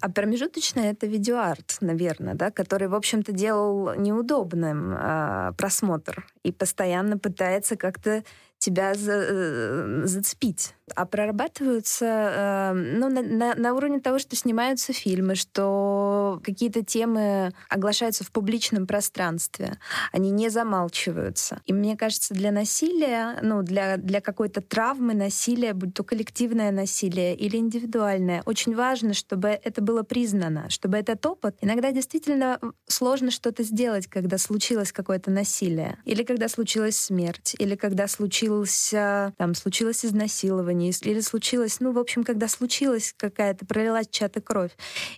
А промежуточное — это видеоарт, наверное, да, который, в общем-то, делал неудобным а, просмотр и постоянно пытается как-то тебя за, э, зацепить. А прорабатываются э, ну, на, на, на уровне того, что снимаются фильмы, что какие-то темы оглашаются в публичном пространстве, они не замалчиваются. И мне кажется, для насилия, ну, для, для какой-то травмы насилия, будь то коллективное насилие или индивидуальное, очень важно, чтобы это было признано, чтобы этот опыт... Иногда действительно сложно что-то сделать, когда случилось какое-то насилие, или когда случилась смерть, или когда случилось, там, случилось изнасилование, или случилось, ну, в общем, когда случилась какая-то, пролилась чья-то кровь,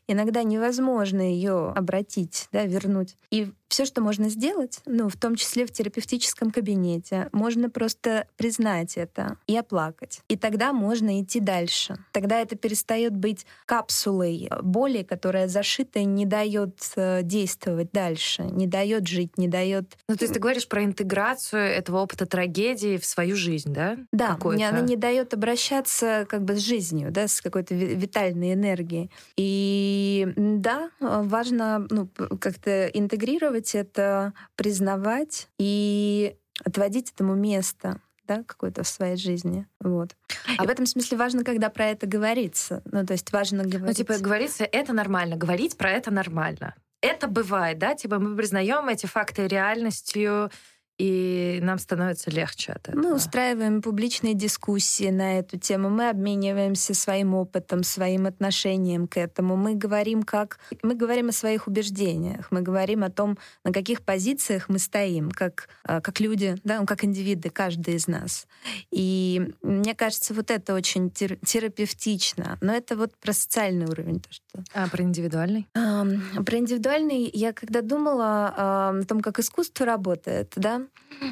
иногда невозможно ее обратить, да, вернуть. И все, что можно сделать, ну, в том числе в терапевтическом кабинете, можно просто признать это и оплакать. И тогда можно идти дальше. Тогда это перестает быть капсулой боли, которая зашита и не дает э, действовать дальше, не дает жить, не дает. Ну, то есть ты говоришь про интеграцию этого опыта трагедии в свою жизнь, да? Да, мне она не дает обращаться как бы с жизнью, да, с какой-то витальной энергией. И да, важно ну, как-то интегрировать делать это, признавать и отводить этому место да, какое-то в своей жизни. Вот. А в этом смысле важно, когда про это говорится. Ну, то есть важно говорить. Ну, типа, говорится, это нормально, говорить про это нормально. Это бывает, да, типа мы признаем эти факты реальностью, и нам становится легче от этого. Мы устраиваем публичные дискуссии на эту тему, мы обмениваемся своим опытом, своим отношением к этому, мы говорим как мы говорим о своих убеждениях, мы говорим о том, на каких позициях мы стоим, как а, как люди, да, ну, как индивиды, каждый из нас. И мне кажется, вот это очень терапевтично, но это вот про социальный уровень то, что. А про индивидуальный? А, про индивидуальный я когда думала а, о том, как искусство работает, да,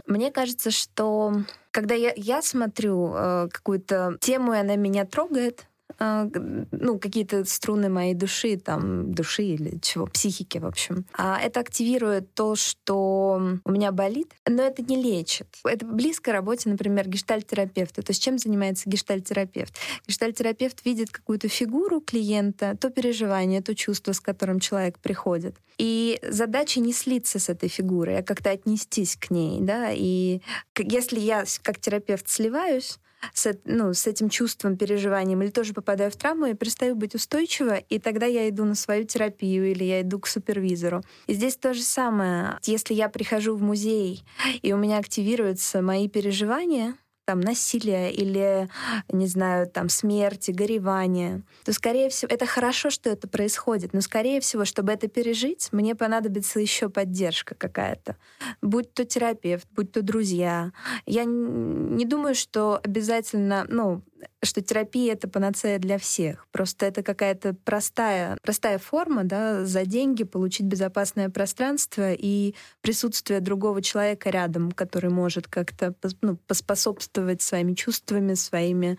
мне кажется, что когда я, я смотрю э, какую-то тему, и она меня трогает, ну, какие-то струны моей души, там, души или чего, психики, в общем. А это активирует то, что у меня болит, но это не лечит. Это близко работе, например, гештальтерапевта. То есть чем занимается гештальтерапевт? Гештальтерапевт видит какую-то фигуру клиента, то переживание, то чувство, с которым человек приходит. И задача не слиться с этой фигурой, а как-то отнестись к ней, да, и если я как терапевт сливаюсь, с, ну, с этим чувством, переживанием, или тоже попадаю в травму, я перестаю быть устойчива, и тогда я иду на свою терапию или я иду к супервизору. И здесь то же самое. Если я прихожу в музей, и у меня активируются мои переживания, там, насилия или, не знаю, там, смерти, горевания, то, скорее всего, это хорошо, что это происходит, но, скорее всего, чтобы это пережить, мне понадобится еще поддержка какая-то. Будь то терапевт, будь то друзья. Я не думаю, что обязательно, ну, что терапия — это панацея для всех. Просто это какая-то простая, простая форма, да, за деньги получить безопасное пространство и присутствие другого человека рядом, который может как-то ну, поспособствовать своими чувствами, своими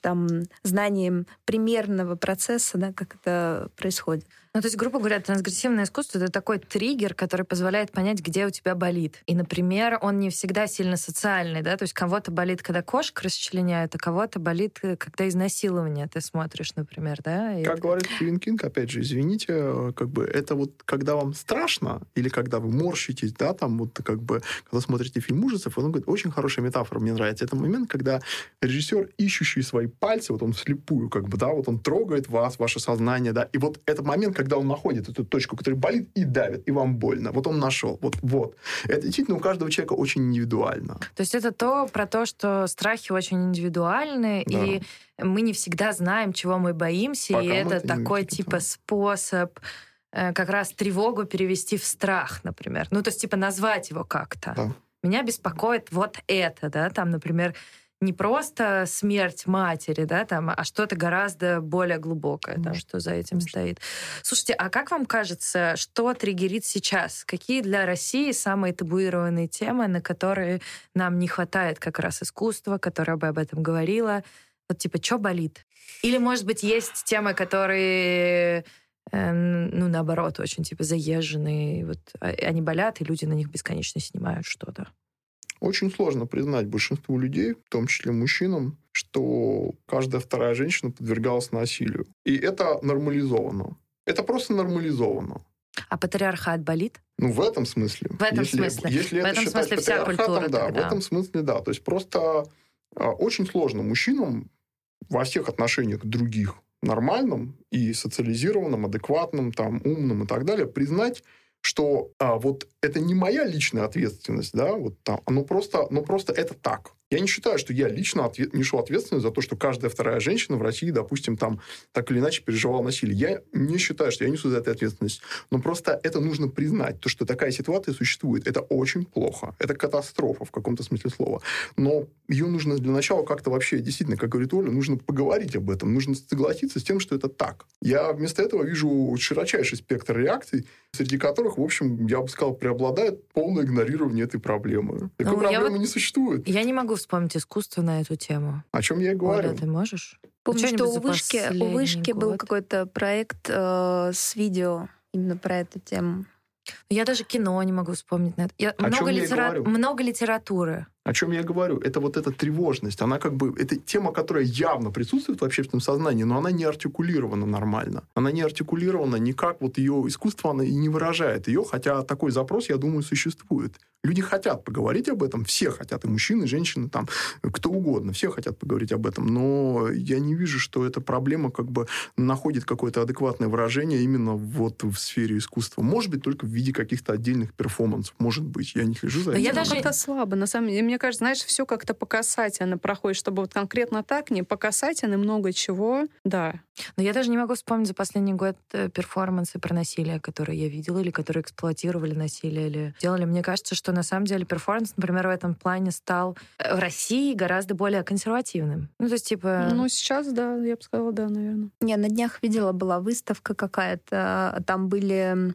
там, знанием примерного процесса, да, как это происходит. Ну, то есть, грубо говоря, трансгрессивное искусство — это такой триггер, который позволяет понять, где у тебя болит. И, например, он не всегда сильно социальный, да, то есть кого-то болит, когда кошка расчленяет, а кого-то болит, э, когда изнасилование ты смотришь, например, да? И как это... говорит Стивен Кинг, опять же, извините, э, как бы это вот когда вам страшно или когда вы морщитесь, да, там вот как бы, когда смотрите фильм ужасов, он говорит, очень хорошая метафора, мне нравится. Это момент, когда режиссер, ищущий свои пальцы, вот он вслепую, как бы, да, вот он трогает вас, ваше сознание, да, и вот этот момент, когда он находит эту точку, которая болит и давит, и вам больно. Вот он нашел. Вот, вот. Это действительно у каждого человека очень индивидуально. То есть это то про то, что страхи очень индивидуальны, да. и мы не всегда знаем, чего мы боимся, Пока и это такой типа способ э, как раз тревогу перевести в страх, например. Ну, то есть, типа, назвать его как-то. Да. Меня беспокоит вот это, да, там, например, не просто смерть матери, да, там, а что-то гораздо более глубокое, там, что за этим Конечно. стоит. Слушайте, а как вам кажется, что триггерит сейчас? Какие для России самые табуированные темы, на которые нам не хватает как раз искусства, которое бы об этом говорило? Вот типа, что болит? Или, может быть, есть темы, которые э, ну, наоборот, очень, типа, заезженные, вот, а, они болят, и люди на них бесконечно снимают что-то. Очень сложно признать большинству людей, в том числе мужчинам, что каждая вторая женщина подвергалась насилию. И это нормализовано. Это просто нормализовано. А патриархат болит? Ну, в этом смысле. В этом если, смысле. Если в это этом смысле вся культура. Да, тогда. в этом смысле да. То есть просто а, очень сложно мужчинам во всех отношениях других нормальным и социализированным, адекватным, там, умным и так далее признать, что а, вот это не моя личная ответственность, да, вот там, оно просто, ну просто это так. Я не считаю, что я лично ответ, нешу ответственность за то, что каждая вторая женщина в России, допустим, там так или иначе переживала насилие. Я не считаю, что я несу за это ответственность. Но просто это нужно признать, то, что такая ситуация существует. Это очень плохо. Это катастрофа в каком-то смысле слова. Но ее нужно для начала как-то вообще, действительно, как говорит Оля, нужно поговорить об этом. Нужно согласиться с тем, что это так. Я вместо этого вижу широчайший спектр реакций, среди которых, в общем, я бы сказал, преобладает полное игнорирование этой проблемы. Такой ну, проблемы вот, не существует. Я не могу вспомнить искусство на эту тему. О чем я и говорю. Оля, ты можешь? Помню, что у Вышки, у Вышки был какой-то проект э, с видео именно про эту тему. Я даже кино не могу вспомнить. На это. Я, много, литера... много литературы. О чем я говорю? Это вот эта тревожность. Она как бы... Это тема, которая явно присутствует в общественном сознании, но она не артикулирована нормально. Она не артикулирована никак. Вот ее искусство, она и не выражает ее, хотя такой запрос, я думаю, существует. Люди хотят поговорить об этом. Все хотят. И мужчины, и женщины, там, кто угодно. Все хотят поговорить об этом. Но я не вижу, что эта проблема как бы находит какое-то адекватное выражение именно вот в сфере искусства. Может быть, только в виде каких-то отдельных перформансов. Может быть. Я не слежу за этим. Я даже как-то слабо. На самом деле, мне кажется, знаешь, все как-то по касательно проходит, чтобы вот конкретно так, не по касательно, много чего, да. Но я даже не могу вспомнить за последний год э, перформансы про насилие, которые я видела, или которые эксплуатировали насилие, или делали. Мне кажется, что на самом деле перформанс, например, в этом плане стал э, в России гораздо более консервативным. Ну, то есть, типа... Ну, сейчас, да, я бы сказала, да, наверное. Не, на днях видела, была выставка какая-то, там были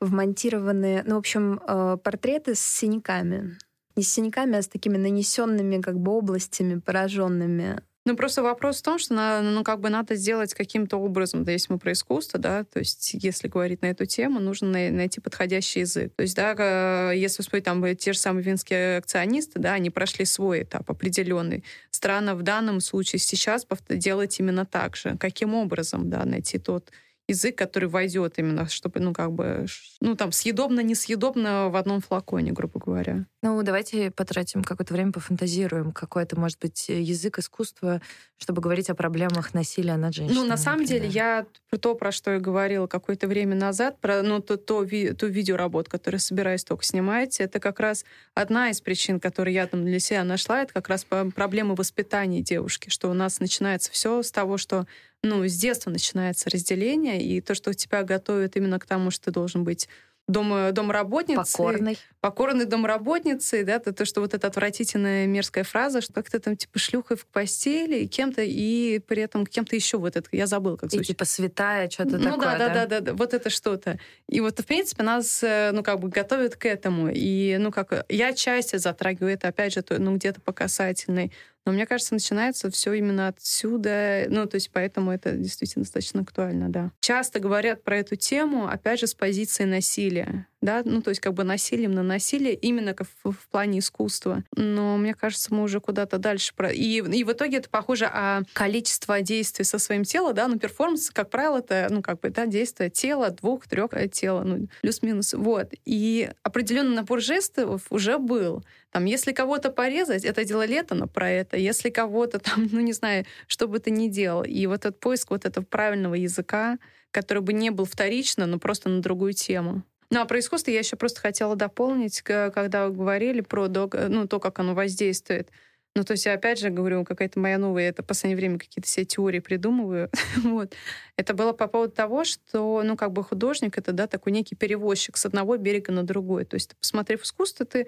вмонтированы, ну, в общем, э, портреты с синяками не с синяками, а с такими нанесенными как бы областями, пораженными. Ну, просто вопрос в том, что на, ну, как бы надо сделать каким-то образом, да, если мы про искусство, да, то есть если говорить на эту тему, нужно найти подходящий язык. То есть, да, если вспомнить там те же самые винские акционисты, да, они прошли свой этап определенный. Странно в данном случае сейчас делать именно так же. Каким образом, да, найти тот язык, который войдет именно, чтобы, ну, как бы, ну, там, съедобно, несъедобно в одном флаконе, грубо говоря. Ну, давайте потратим какое-то время, пофантазируем. Какой это может быть язык искусства, чтобы говорить о проблемах насилия над женщинами. Ну, на самом например. деле, я про то, про что я говорила какое-то время назад, про ну, то, то, ви, ту видеоработу, которую собираюсь только снимать, это как раз одна из причин, которые я там для себя нашла, это как раз проблема воспитания девушки, что у нас начинается все с того, что ну, с детства начинается разделение, и то, что тебя готовят именно к тому, что ты должен быть дом, домработницей. Покорной. Покорной домработницей, да, то, то, что вот эта отвратительная мерзкая фраза, что как-то там типа шлюхой в постели, и кем-то, и при этом кем-то еще вот это, я забыл, как звучит. И типа святая, что-то ну, такое, да, да, да, да, да, вот это что-то. И вот, в принципе, нас, э, ну, как бы готовят к этому. И, ну, как, я части затрагиваю это, опять же, ну, где-то по касательной. Но мне кажется, начинается все именно отсюда. Ну, то есть поэтому это действительно достаточно актуально, да. Часто говорят про эту тему, опять же, с позиции насилия да, ну, то есть как бы насилием на насилие именно в, в плане искусства. Но мне кажется, мы уже куда-то дальше... Про... И, и в итоге это похоже о количество действий со своим телом, да, ну, перформанс, как правило, это, ну, как бы, да, действие тела, двух, трех э, тела, ну, плюс-минус, вот. И определенный набор жестов уже был. Там, если кого-то порезать, это дело лето, но про это. Если кого-то там, ну, не знаю, что бы ты ни делал. И вот этот поиск вот этого правильного языка, который бы не был вторично, но просто на другую тему. Ну, а про искусство я еще просто хотела дополнить, когда вы говорили про ну, то, как оно воздействует. Ну, то есть, я опять же говорю, какая-то моя новая, это в последнее время какие-то все теории придумываю. вот. Это было по поводу того, что, ну, как бы художник — это, да, такой некий перевозчик с одного берега на другой. То есть, посмотрев искусство, ты,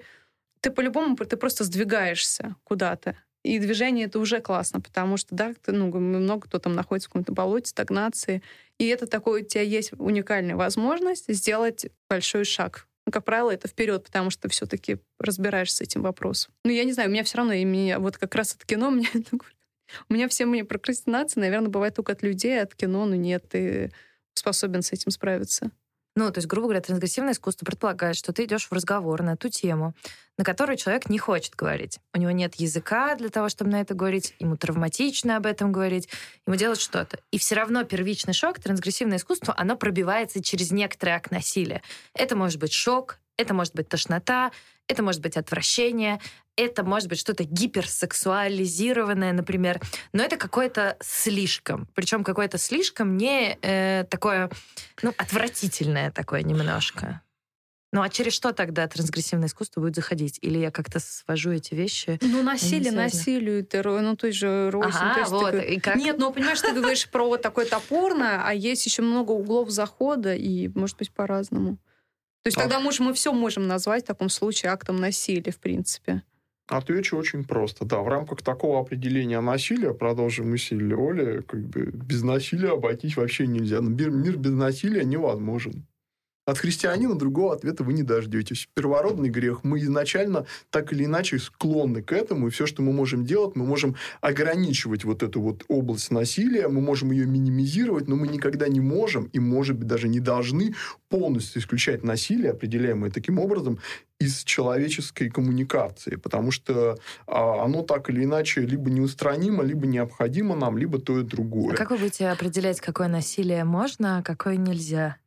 ты по-любому, ты просто сдвигаешься куда-то. И движение это уже классно, потому что, да, ну, много кто там находится в каком-то болоте, стагнации. И это такой, у тебя есть уникальная возможность сделать большой шаг. Ну, как правило, это вперед, потому что ты все-таки разбираешься с этим вопросом. Ну, я не знаю, у меня все равно, и меня, вот как раз от кино, у меня, у меня все мои прокрастинации, наверное, бывает только от людей, а от кино, ну нет, ты способен с этим справиться. Ну, то есть, грубо говоря, трансгрессивное искусство предполагает, что ты идешь в разговор на ту тему, на которую человек не хочет говорить. У него нет языка для того, чтобы на это говорить, ему травматично об этом говорить, ему делать что-то. И все равно первичный шок, трансгрессивное искусство, оно пробивается через некоторый акт насилия. Это может быть шок, это может быть тошнота, это может быть отвращение, это может быть что-то гиперсексуализированное, например, но это какое-то слишком. Причем какое-то слишком не э, такое, ну, отвратительное такое немножко. Ну а через что тогда трансгрессивное искусство будет заходить? Или я как-то свожу эти вещи? Ну, насилие, насилию, террор, ну, той же Роуз. Ага, то есть вот. Такой... И как? Нет, ну, понимаешь, ты говоришь про вот такое топорное, а есть еще много углов захода, и, может быть, по-разному. То есть тогда может, мы все можем назвать в таком случае актом насилия, в принципе. Отвечу очень просто. Да, в рамках такого определения насилия, продолжим мысль Оли, как бы без насилия обойтись вообще нельзя. Мир, мир без насилия невозможен. От христианина другого ответа вы не дождетесь. Первородный грех. Мы изначально так или иначе склонны к этому, и все, что мы можем делать, мы можем ограничивать вот эту вот область насилия, мы можем ее минимизировать, но мы никогда не можем и, может быть, даже не должны полностью исключать насилие, определяемое таким образом, из человеческой коммуникации, потому что а, оно так или иначе либо неустранимо, либо необходимо нам, либо то и другое. А как вы будете определять, какое насилие можно, а какое нельзя?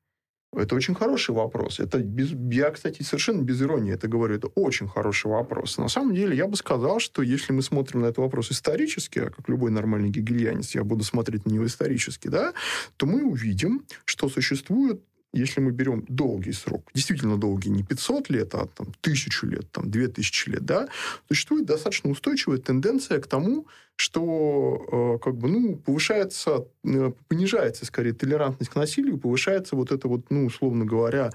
Это очень хороший вопрос. Это без, я, кстати, совершенно без иронии это говорю. Это очень хороший вопрос. На самом деле, я бы сказал, что если мы смотрим на этот вопрос исторически, а как любой нормальный гегельянец, я буду смотреть на него исторически, да, то мы увидим, что существует если мы берем долгий срок, действительно долгий, не 500 лет, а там, тысячу лет, там, 2000 лет, да, существует достаточно устойчивая тенденция к тому, что э, как бы, ну, повышается, э, понижается, скорее, толерантность к насилию, повышается вот это вот, ну, условно говоря,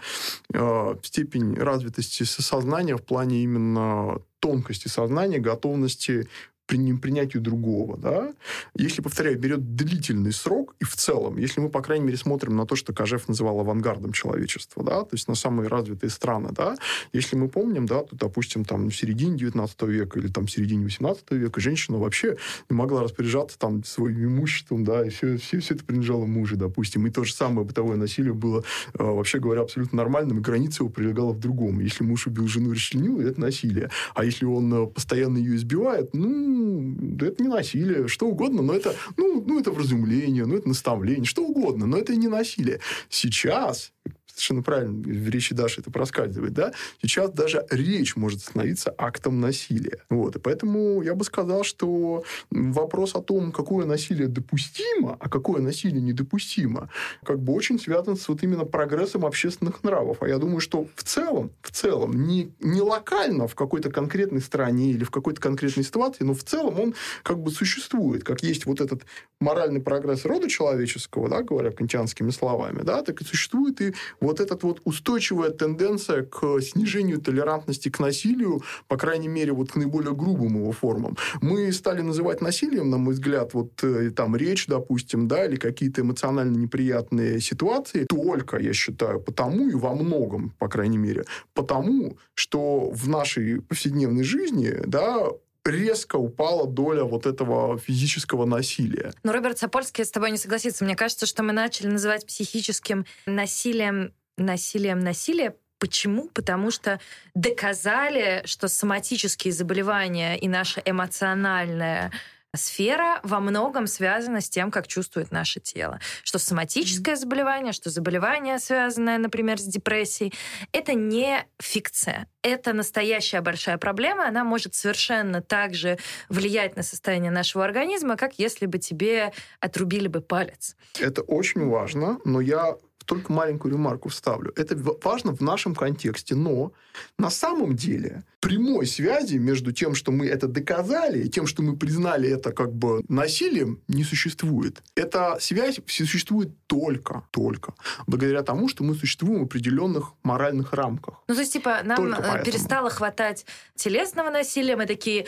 э, степень развитости сознания в плане именно тонкости сознания, готовности принятию другого, да, если, повторяю, берет длительный срок, и в целом, если мы, по крайней мере, смотрим на то, что Кожев называл авангардом человечества, да, то есть на самые развитые страны, да, если мы помним, да, то, допустим, там, в середине 19 века или там в середине 18 века женщина вообще не могла распоряжаться там своим имуществом, да, и все, все, все это принадлежало мужу, допустим, и то же самое бытовое насилие было, э, вообще говоря, абсолютно нормальным, и граница его прилегала в другом. Если муж убил жену и расчленил, это насилие. А если он э, постоянно ее избивает, ну, да это не насилие, что угодно, но это, ну, ну, это вразумление, ну, это наставление, что угодно, но это не насилие. Сейчас совершенно правильно в речи Даши это проскальзывает, да, сейчас даже речь может становиться актом насилия. Вот, и поэтому я бы сказал, что вопрос о том, какое насилие допустимо, а какое насилие недопустимо, как бы очень связан с вот именно прогрессом общественных нравов. А я думаю, что в целом, в целом, не, не локально в какой-то конкретной стране или в какой-то конкретной ситуации, но в целом он как бы существует, как есть вот этот моральный прогресс рода человеческого, да, говоря кантианскими словами, да, так и существует и вот эта вот устойчивая тенденция к снижению толерантности к насилию, по крайней мере, вот к наиболее грубым его формам. Мы стали называть насилием, на мой взгляд, вот э, там речь, допустим, да, или какие-то эмоционально неприятные ситуации, только, я считаю, потому и во многом, по крайней мере, потому, что в нашей повседневной жизни, да, резко упала доля вот этого физического насилия. Но Роберт Сапольский с тобой не согласится. Мне кажется, что мы начали называть психическим насилием насилием насилие, Почему? Потому что доказали, что соматические заболевания и наша эмоциональная сфера во многом связана с тем, как чувствует наше тело. Что соматическое заболевание, что заболевание, связанное, например, с депрессией, это не фикция. Это настоящая большая проблема. Она может совершенно так же влиять на состояние нашего организма, как если бы тебе отрубили бы палец. Это очень важно, но я только маленькую ремарку вставлю. Это важно в нашем контексте, но на самом деле прямой связи между тем, что мы это доказали, и тем, что мы признали это как бы насилием, не существует. Эта связь существует только, только благодаря тому, что мы существуем в определенных моральных рамках. Ну, то есть, типа, нам э, перестало хватать телесного насилия, мы такие,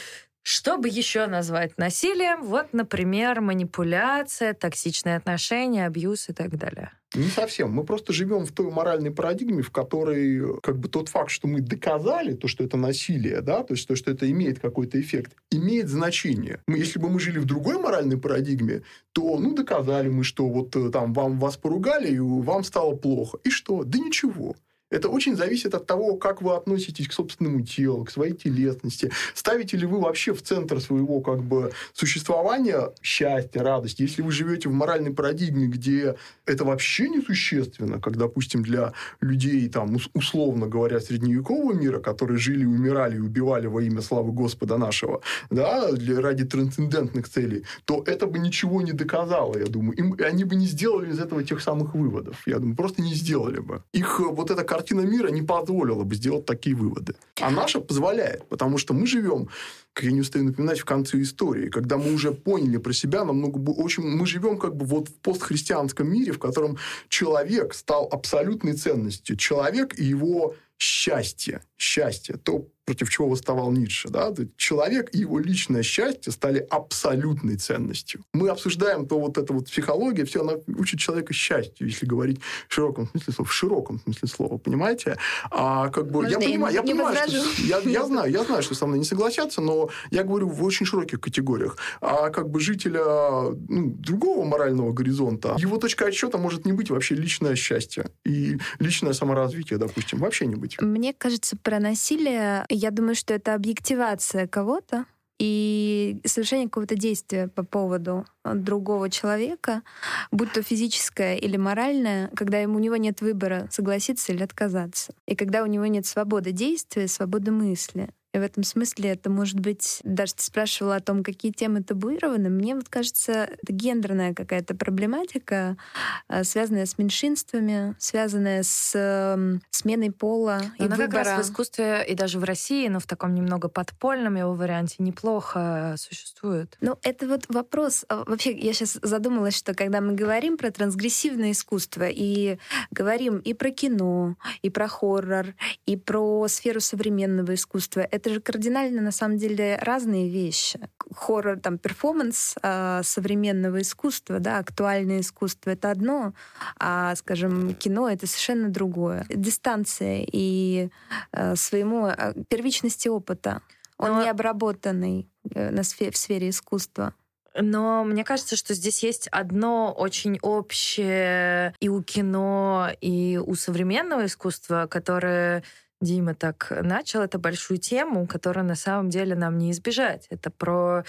что бы еще назвать насилием? Вот, например, манипуляция, токсичные отношения, абьюз и так далее. Не совсем. Мы просто живем в той моральной парадигме, в которой как бы тот факт, что мы доказали то, что это насилие, да, то есть то, что это имеет какой-то эффект, имеет значение. Мы, если бы мы жили в другой моральной парадигме, то, ну, доказали мы, что вот э, там вам вас поругали, и вам стало плохо. И что? Да ничего. Это очень зависит от того, как вы относитесь к собственному телу, к своей телесности. Ставите ли вы вообще в центр своего как бы, существования счастье, радость? Если вы живете в моральной парадигме, где это вообще несущественно, как, допустим, для людей, там, условно говоря, средневекового мира, которые жили, умирали и убивали во имя славы Господа нашего, да, для, ради трансцендентных целей, то это бы ничего не доказало, я думаю. Им, они бы не сделали из этого тех самых выводов. Я думаю, просто не сделали бы. Их вот эта картина мира не позволила бы сделать такие выводы. А наша позволяет, потому что мы живем, как я не устаю напоминать, в конце истории, когда мы уже поняли про себя намного... Очень, мы живем как бы вот в постхристианском мире, в котором человек стал абсолютной ценностью. Человек и его счастье. Счастье. То, против чего восставал Ницше. Да? Человек и его личное счастье стали абсолютной ценностью. Мы обсуждаем то вот эта вот психология, все, она учит человека счастью, если говорить в широком смысле слова. В широком смысле слова, понимаете? А как бы... Можно я понимаю, я, понимаю что, я, я, знаю, я знаю, что со мной не согласятся, но я говорю в очень широких категориях. А как бы жителя ну, другого морального горизонта, его точка отсчета может не быть вообще личное счастье и личное саморазвитие, допустим, вообще не быть. Мне кажется, про насилие я думаю, что это объективация кого-то и совершение какого-то действия по поводу другого человека, будь то физическое или моральное, когда ему, у него нет выбора, согласиться или отказаться. И когда у него нет свободы действия, свободы мысли. И в этом смысле это может быть... Даже ты спрашивала о том, какие темы табуированы. Мне вот кажется, это гендерная какая-то проблематика, а, связанная с меньшинствами, связанная с сменой пола и Она выбора. как раз в искусстве и даже в России, но в таком немного подпольном его варианте неплохо существует. Ну, это вот вопрос. А, вообще, я сейчас задумалась, что когда мы говорим про трансгрессивное искусство и говорим и про кино, и про хоррор, и про сферу современного искусства, это это же кардинально, на самом деле, разные вещи. Хоррор, там, перформанс э, современного искусства, да, актуальное искусство — это одно, а, скажем, кино — это совершенно другое. Дистанция и э, своему э, первичности опыта. Он Но... не обработанный э, на сфере, в сфере искусства. Но мне кажется, что здесь есть одно очень общее и у кино, и у современного искусства, которое Дима так начал, это большую тему, которую на самом деле нам не избежать. Это про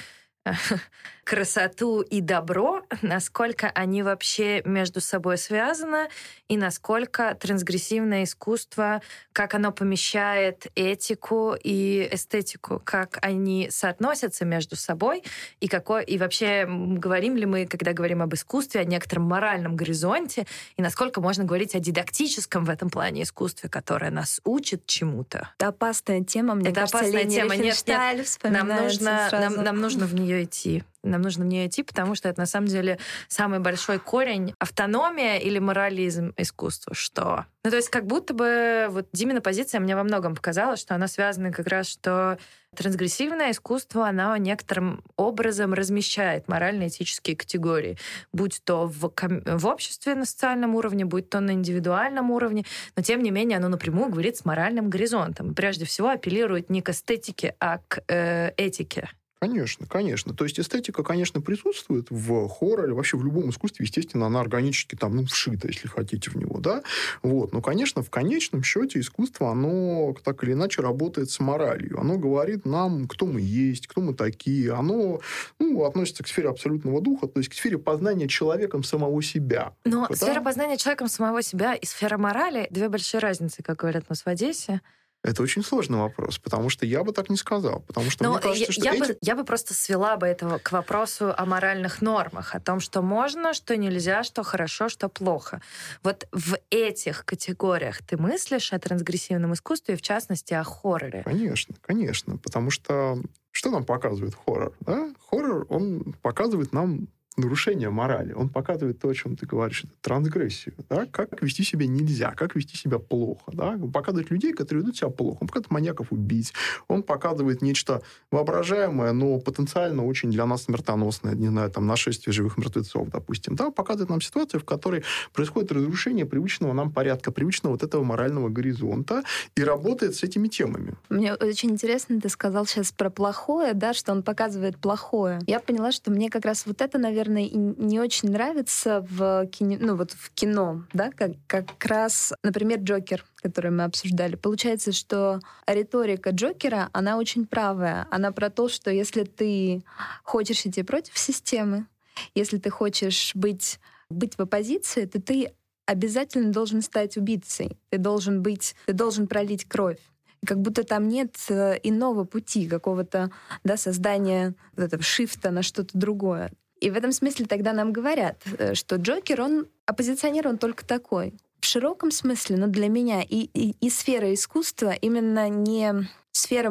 красоту и добро, насколько они вообще между собой связаны, и насколько трансгрессивное искусство, как оно помещает этику и эстетику, как они соотносятся между собой, и, какой, и вообще говорим ли мы, когда говорим об искусстве, о некотором моральном горизонте, и насколько можно говорить о дидактическом в этом плане искусстве, которое нас учит чему-то. Это опасная тема, мне Это кажется, опасная Лени тема. Нет, нет, нам нужно, нам, нам нужно в нее идти. Нам нужно в нее идти, потому что это на самом деле самый большой корень. Автономия или морализм искусства? Что? Ну, то есть как будто бы вот Димина позиция мне во многом показала, что она связана как раз, что трансгрессивное искусство, оно некоторым образом размещает морально-этические категории, будь то в, в обществе на социальном уровне, будь то на индивидуальном уровне, но тем не менее оно напрямую говорит с моральным горизонтом. Прежде всего апеллирует не к эстетике, а к э, этике. Конечно, конечно. То есть эстетика, конечно, присутствует в хорроре, вообще в любом искусстве, естественно, она органически там, ну, вшита, если хотите, в него, да. Вот. Но, конечно, в конечном счете искусство, оно так или иначе работает с моралью. Оно говорит нам, кто мы есть, кто мы такие. Оно, ну, относится к сфере абсолютного духа, то есть к сфере познания человеком самого себя. Но да? сфера познания человеком самого себя и сфера морали — две большие разницы, как говорят нас в Одессе. Это очень сложный вопрос, потому что я бы так не сказал. Потому что Но мне кажется, я, что я, эти... бы, я бы просто свела бы это к вопросу о моральных нормах, о том, что можно, что нельзя, что хорошо, что плохо. Вот в этих категориях ты мыслишь о трансгрессивном искусстве, в частности, о хорроре? Конечно, конечно. Потому что что нам показывает хоррор? Да? Хоррор, он показывает нам нарушение морали. Он показывает то, о чем ты говоришь, трансгрессию. Да? Как вести себя нельзя, как вести себя плохо. Да? Он показывает людей, которые ведут себя плохо. Он показывает маньяков убийц. Он показывает нечто воображаемое, но потенциально очень для нас смертоносное. Не знаю, там, нашествие живых мертвецов, допустим. Да? Показывает нам ситуацию, в которой происходит разрушение привычного нам порядка, привычного вот этого морального горизонта и работает с этими темами. Мне очень интересно, ты сказал сейчас про плохое, да, что он показывает плохое. Я поняла, что мне как раз вот это, наверное, наверное, не очень нравится в кино, ну вот в кино, да, как, как раз, например, Джокер, который мы обсуждали. Получается, что риторика Джокера, она очень правая. Она про то, что если ты хочешь идти против системы, если ты хочешь быть, быть в оппозиции, то ты обязательно должен стать убийцей. Ты должен быть, ты должен пролить кровь как будто там нет э, иного пути, какого-то да, создания вот этого шифта на что-то другое. И в этом смысле тогда нам говорят, э, что Джокер, он оппозиционер, он только такой. В широком смысле, но для меня и, и, и сфера искусства именно не сфера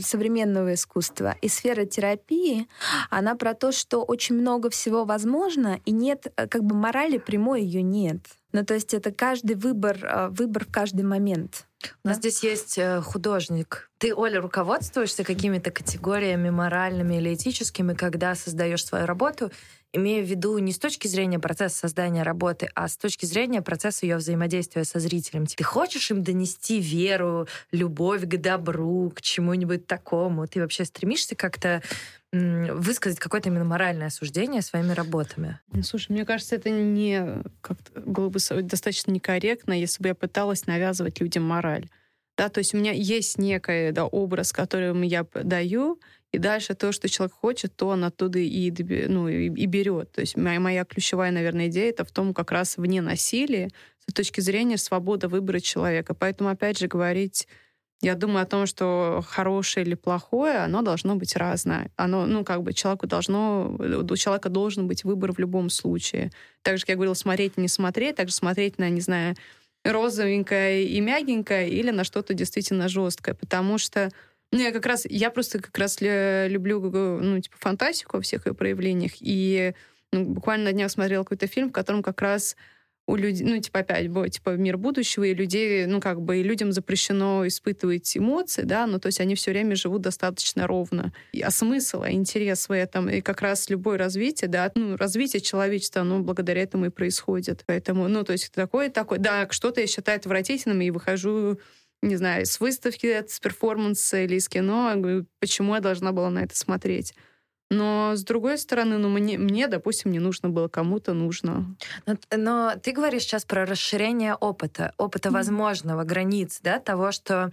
современного искусства и сфера терапии, она про то, что очень много всего возможно, и нет, э, как бы морали прямой ее нет. Ну, то есть это каждый выбор, э, выбор в каждый момент. У нас здесь есть художник. Ты, Оля, руководствуешься какими-то категориями моральными или этическими, когда создаешь свою работу, имея в виду не с точки зрения процесса создания работы, а с точки зрения процесса ее взаимодействия со зрителем. Ты хочешь им донести веру, любовь к добру, к чему-нибудь такому? Ты вообще стремишься как-то высказать какое-то именно моральное осуждение своими работами. Ну, слушай, мне кажется, это не как было бы достаточно некорректно, если бы я пыталась навязывать людям мораль. Да, то есть у меня есть некий да, образ, который я даю, и дальше то, что человек хочет, то он оттуда и, ну, и, и берет. То есть моя, моя ключевая, наверное, идея это в том, как раз вне насилия, с точки зрения свободы выбора человека. Поэтому, опять же, говорить я думаю о том, что хорошее или плохое, оно должно быть разное. Оно, ну, как бы человеку должно, у человека должен быть выбор в любом случае. Так же, как я говорила, смотреть не смотреть, также смотреть на, не знаю, розовенькое и мягенькое или на что-то действительно жесткое. Потому что ну, я как раз, я просто как раз люблю, ну, типа, фантастику во всех ее проявлениях. И ну, буквально на днях смотрела какой-то фильм, в котором как раз у людей, ну, типа, опять, типа, мир будущего, и людей, ну, как бы, и людям запрещено испытывать эмоции, да, ну, то есть они все время живут достаточно ровно. А смысл, а интерес в этом, и как раз любое развитие, да, ну, развитие человечества, оно благодаря этому и происходит. Поэтому, ну, то есть такое, такое, да, что-то я считаю отвратительным, и выхожу не знаю, с выставки, с перформанса или из кино, почему я должна была на это смотреть. Но с другой стороны, ну мне, мне, допустим, не нужно было, кому-то нужно. Но, но ты говоришь сейчас про расширение опыта, опыта mm-hmm. возможного, границ, да, того, что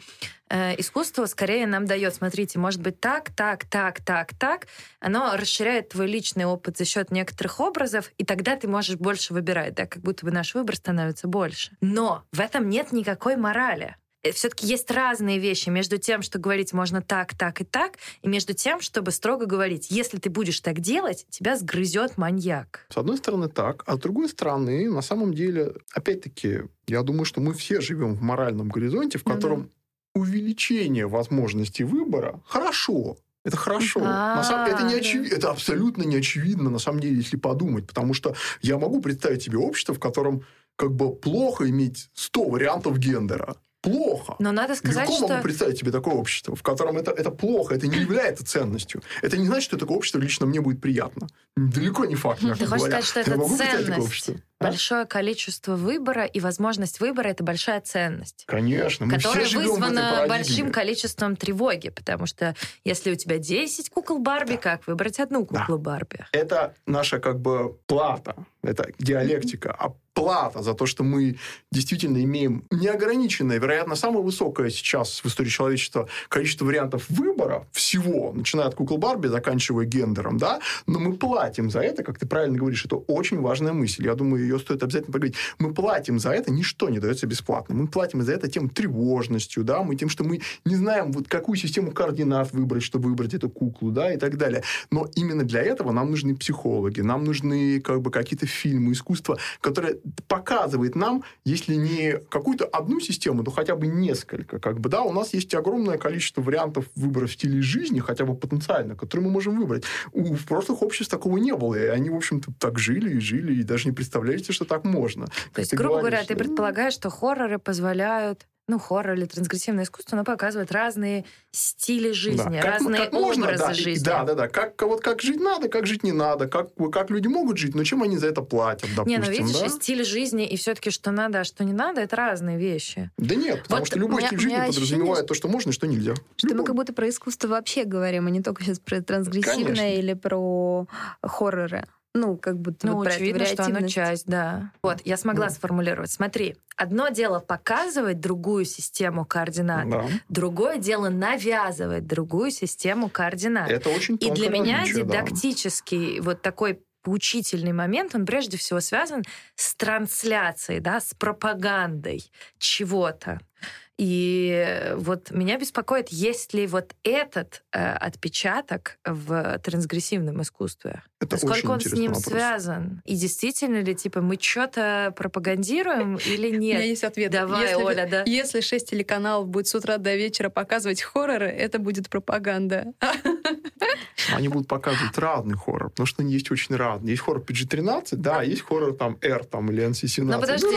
э, искусство скорее нам дает. Смотрите, может быть так, так, так, так, так. Оно расширяет твой личный опыт за счет некоторых образов, и тогда ты можешь больше выбирать, да, как будто бы наш выбор становится больше. Но в этом нет никакой морали. Э, все-таки есть разные вещи между тем, что говорить можно так, так и так, и между тем, чтобы строго говорить, если ты будешь так делать, тебя сгрызет маньяк. С одной стороны так, а с другой стороны, на самом деле, опять-таки, я думаю, что мы все живем в моральном горизонте, в котором mm-hmm. увеличение возможностей выбора хорошо. Это хорошо. А-а-а. На самом, это, не очевид... это абсолютно не очевидно, на самом деле, если подумать. Потому что я могу представить себе общество, в котором как бы плохо иметь 100 вариантов гендера плохо. Но надо сказать, Легко что... могу представить себе такое общество, в котором это, это плохо, это не является ценностью. Это не значит, что такое общество лично мне будет приятно. Далеко не факт, Ты хочешь сказать, что это ценность? Большое количество выбора и возможность выбора – это большая ценность. Конечно. Мы которая все вызвана большим количеством тревоги, потому что если у тебя 10 кукол Барби, да. как выбрать одну куклу да. Барби? Это наша как бы плата, это диалектика. А плата за то, что мы действительно имеем неограниченное, вероятно, самое высокое сейчас в истории человечества количество вариантов выбора всего, начиная от кукол Барби, заканчивая гендером, да, но мы платим за это, как ты правильно говоришь, это очень важная мысль. Я думаю, ее стоит обязательно поговорить. Мы платим за это, ничто не дается бесплатно. Мы платим за это тем тревожностью, да, мы тем, что мы не знаем, вот какую систему координат выбрать, чтобы выбрать эту куклу, да, и так далее. Но именно для этого нам нужны психологи, нам нужны как бы какие-то фильмы, искусство, которые показывает нам, если не какую-то одну систему, то хотя бы несколько. Как бы, да, у нас есть огромное количество вариантов выбора в стиле жизни, хотя бы потенциально, которые мы можем выбрать. У, в прошлых обществ такого не было, и они, в общем-то, так жили и жили, и даже не представляли, что так можно. То есть, грубо говоря, ты предполагаешь, что хорроры позволяют ну, хоррор или трансгрессивное искусство, оно показывает разные стили жизни, да. разные как образы можно, да, жизни. Да, да, да. Как, вот как жить надо, как жить не надо, как, как люди могут жить, но чем они за это платят, допустим. Не, ну видишь, да? стиль жизни и все-таки что надо, а что не надо, это разные вещи. Да нет, потому вот что любой стиль жизни подразумевает ощущение, то, что можно и что нельзя. Что любой. мы как будто про искусство вообще говорим, а не только сейчас про трансгрессивное Конечно. или про хорроры. Ну, как будто ну, вот очевидно, что оно часть, да. Вот, я смогла да. сформулировать. Смотри, одно дело показывать другую систему координат, да. другое дело навязывать другую систему координат. Это очень И для меня дидактический да. вот такой поучительный момент, он прежде всего связан с трансляцией, да, с пропагандой чего-то. И вот меня беспокоит, есть ли вот этот э, отпечаток в трансгрессивном искусстве. Это Насколько он с ним вопрос. связан? И действительно ли, типа, мы что-то пропагандируем или нет? У меня есть ответ. Давай, если, Оля, да. Если шесть телеканалов будет с утра до вечера показывать хорроры, это будет пропаганда. Они будут показывать разный хоррор, потому что они есть очень разные. Есть хоррор PG-13, да, есть хоррор там R там, или NC-17. Ну, подожди.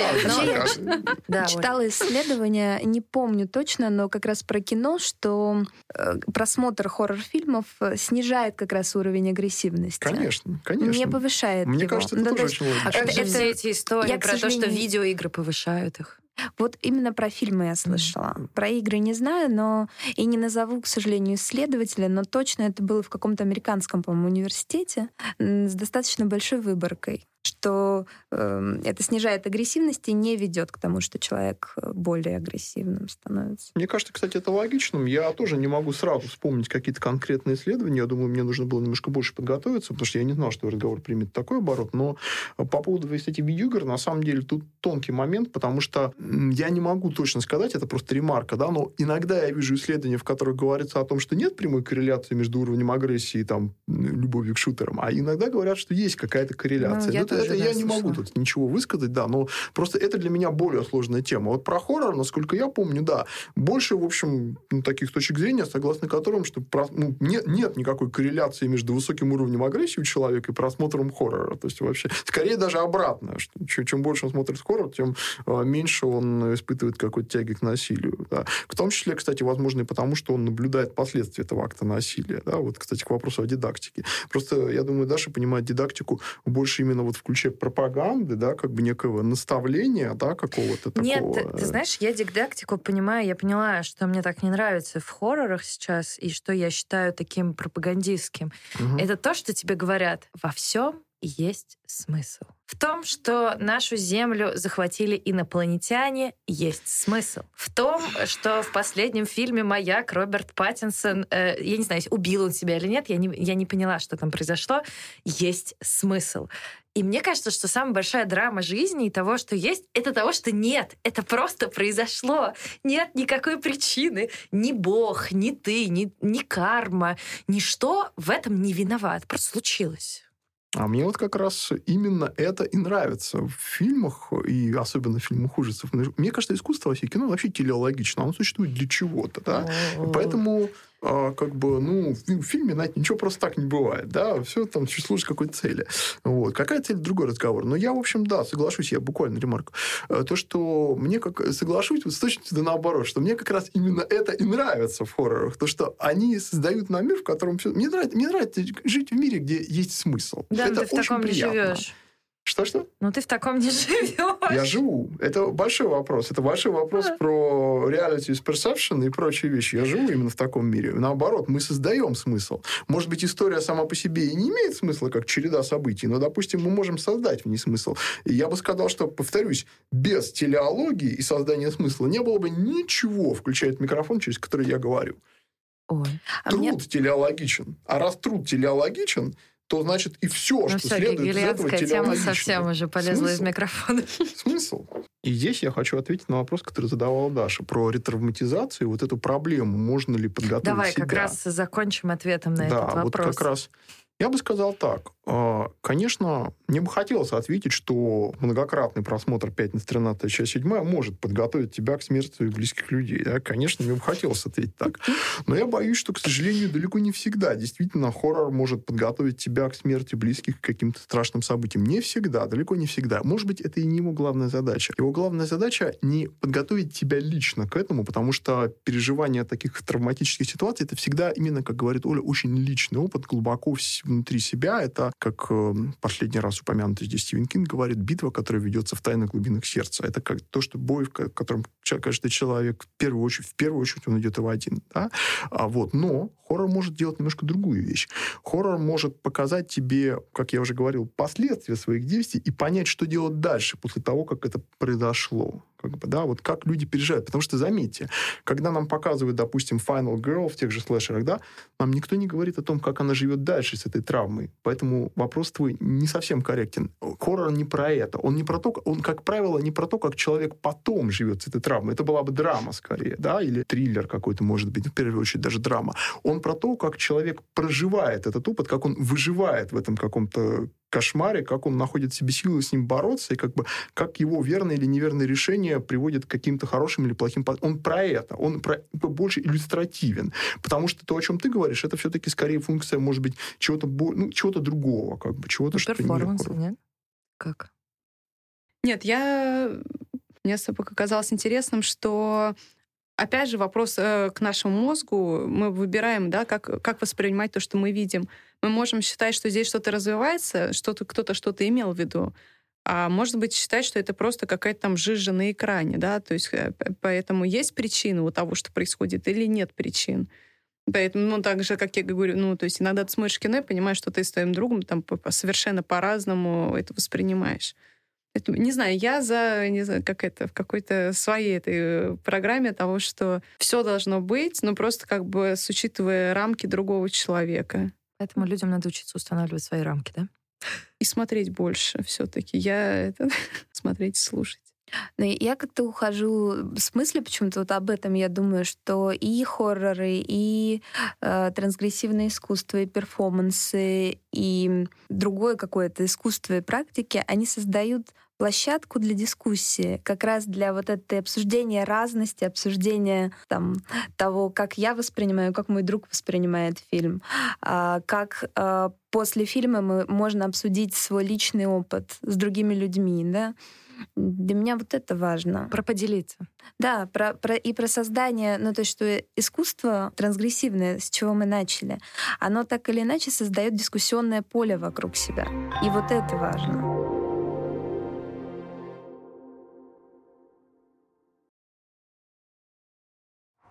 Ну, я читала исследования, не помню точно, но как раз про кино, что э, просмотр хоррор-фильмов э, снижает как раз уровень агрессивности. Конечно, конечно. Не повышает Мне его. кажется, это ну, тоже очень логично. А это, это все эти истории я, про сожалению... то, что видеоигры повышают их. Вот именно про фильмы я слышала. Про игры не знаю, но и не назову, к сожалению, исследователя, но точно это было в каком-то американском, по-моему, университете с достаточно большой выборкой что э, это снижает агрессивность и не ведет к тому, что человек э, более агрессивным становится. Мне кажется, кстати, это логичным. Я тоже не могу сразу вспомнить какие-то конкретные исследования. Я думаю, мне нужно было немножко больше подготовиться, потому что я не знал, что разговор примет такой оборот. Но по поводу, кстати, видеоигр, на самом деле, тут тонкий момент, потому что я не могу точно сказать, это просто ремарка, да, но иногда я вижу исследования, в которых говорится о том, что нет прямой корреляции между уровнем агрессии и там, любовью к шутерам, а иногда говорят, что есть какая-то корреляция. Ну, я ну, это, это я не могу тут ничего высказать, да, но просто это для меня более сложная тема. Вот про хоррор, насколько я помню, да, больше, в общем, ну, таких точек зрения, согласно которым, что про, ну, нет, нет никакой корреляции между высоким уровнем агрессии у человека и просмотром хоррора. То есть вообще, скорее даже обратно, что чем больше он смотрит хоррор, тем а, меньше он испытывает какой-то тяги к насилию. Да. В том числе, кстати, возможно, и потому, что он наблюдает последствия этого акта насилия. Да. Вот, кстати, к вопросу о дидактике. Просто, я думаю, Даша понимает дидактику больше именно вот в ключе пропаганды, да, как бы некого наставления, да, какого-то такого. Нет, ты, ты знаешь, я дидактику понимаю, я поняла, что мне так не нравится в хоррорах сейчас, и что я считаю таким пропагандистским. Угу. Это то, что тебе говорят во всем есть смысл. В том, что нашу Землю захватили инопланетяне, есть смысл. В том, что в последнем фильме «Маяк» Роберт Паттинсон, э, я не знаю, убил он себя или нет, я не, я не поняла, что там произошло, есть смысл. И мне кажется, что самая большая драма жизни и того, что есть, это того, что нет. Это просто произошло. Нет никакой причины. Ни Бог, ни ты, ни, ни карма, ничто в этом не виноват. Просто случилось. А мне вот как раз именно это и нравится в фильмах, и особенно в фильмах ужасов. Мне кажется, искусство вообще кино вообще телеологично. Оно существует для чего-то, да? Поэтому а, как бы, ну, в фильме, знаете, ничего просто так не бывает, да, все там служит какой-то цели. Вот. Какая цель, другой разговор. Но я, в общем, да, соглашусь, я буквально ремарку. Э, то, что мне как соглашусь, вот с точностью да наоборот, что мне как раз именно это и нравится в хоррорах, то, что они создают нам мир, в котором все... Мне нравится, мне нравится жить в мире, где есть смысл. Да, это ты в таком приятно. живешь. Что-что? Ну, ты в таком не живешь. Я живу. Это большой вопрос. Это большой вопрос про reality is perception и прочие вещи. Я живу именно в таком мире. Наоборот, мы создаем смысл. Может быть, история сама по себе и не имеет смысла, как череда событий, но, допустим, мы можем создать в ней смысл. И я бы сказал, что, повторюсь, без телеологии и создания смысла не было бы ничего, включая микрофон, через который я говорю. Ой. А труд мне... телеологичен. А раз труд телеологичен, то значит и все, ну, что все, следует из этого тема совсем уже полезла Смысл? из микрофона. Смысл? И здесь я хочу ответить на вопрос, который задавала Даша, про ретравматизацию, вот эту проблему, можно ли подготовить Давай себя. как раз закончим ответом на да, этот вопрос. Да, вот как раз я бы сказал так. А, конечно, мне бы хотелось ответить, что многократный просмотр «Пятница 13 часть 7» может подготовить тебя к смерти своих близких людей. Да? Конечно, мне бы хотелось ответить так. Но я боюсь, что, к сожалению, далеко не всегда. Действительно, хоррор может подготовить тебя к смерти близких, к каким-то страшным событиям. Не всегда, далеко не всегда. Может быть, это и не его главная задача. Его главная задача не подготовить тебя лично к этому, потому что переживание таких травматических ситуаций это всегда именно, как говорит Оля, очень личный опыт, глубоко внутри себя. Это, как э, последний раз упомянутый здесь Стивен Кинг говорит, битва, которая ведется в тайных глубинах сердца. Это как то, что бой, в котором каждый человек в первую очередь, в первую очередь он идет его один. Да? А вот. Но хоррор может делать немножко другую вещь. Хоррор может показать тебе, как я уже говорил, последствия своих действий и понять, что делать дальше после того, как это произошло как бы, да, вот как люди переживают. Потому что, заметьте, когда нам показывают, допустим, Final Girl в тех же слэшерах, да, нам никто не говорит о том, как она живет дальше с этой травмой. Поэтому вопрос твой не совсем корректен. Хоррор не про это. Он не про то, он, как правило, не про то, как человек потом живет с этой травмой. Это была бы драма скорее, да, или триллер какой-то, может быть, в первую очередь даже драма. Он про то, как человек проживает этот опыт, как он выживает в этом каком-то кошмаре, как он находит в себе силы с ним бороться, и как бы как его верное или неверное решение приводит к каким-то хорошим или плохим... Он про это, он про, больше иллюстративен. Потому что то, о чем ты говоришь, это все-таки скорее функция, может быть, чего-то ну, чего-то другого, как бы, чего-то, ну, что перформанс, не нет? Как? Нет, я... Мне показалось интересным, что Опять же, вопрос э, к нашему мозгу. Мы выбираем, да, как, как воспринимать то, что мы видим. Мы можем считать, что здесь что-то развивается, что-то, кто-то что-то имел в виду. А может быть, считать, что это просто какая-то там жижа на экране, да, то есть э, поэтому есть причины у того, что происходит, или нет причин. Поэтому, ну, так же, как я говорю, ну, то есть иногда ты смотришь кино и понимаешь, что ты с твоим другом там совершенно по-разному это воспринимаешь. Это, не знаю, я за, не знаю, как это, в какой-то своей этой программе того, что все должно быть, но просто как бы с учитывая рамки другого человека. Поэтому людям надо учиться устанавливать свои рамки, да? И смотреть больше все-таки. Я это смотреть и слушать. Но я как-то ухожу с мысли, почему-то вот об этом я думаю, что и хорроры, и э, трансгрессивное искусство, и перформансы, и другое какое-то искусство и практики, они создают площадку для дискуссии, как раз для вот этой обсуждения разности, обсуждения там, того, как я воспринимаю, как мой друг воспринимает фильм, а, как а, после фильма мы, можно обсудить свой личный опыт с другими людьми, да, для меня вот это важно. Про поделиться. Да, про, про, и про создание, ну то есть что искусство трансгрессивное, с чего мы начали, оно так или иначе создает дискуссионное поле вокруг себя. И вот это важно.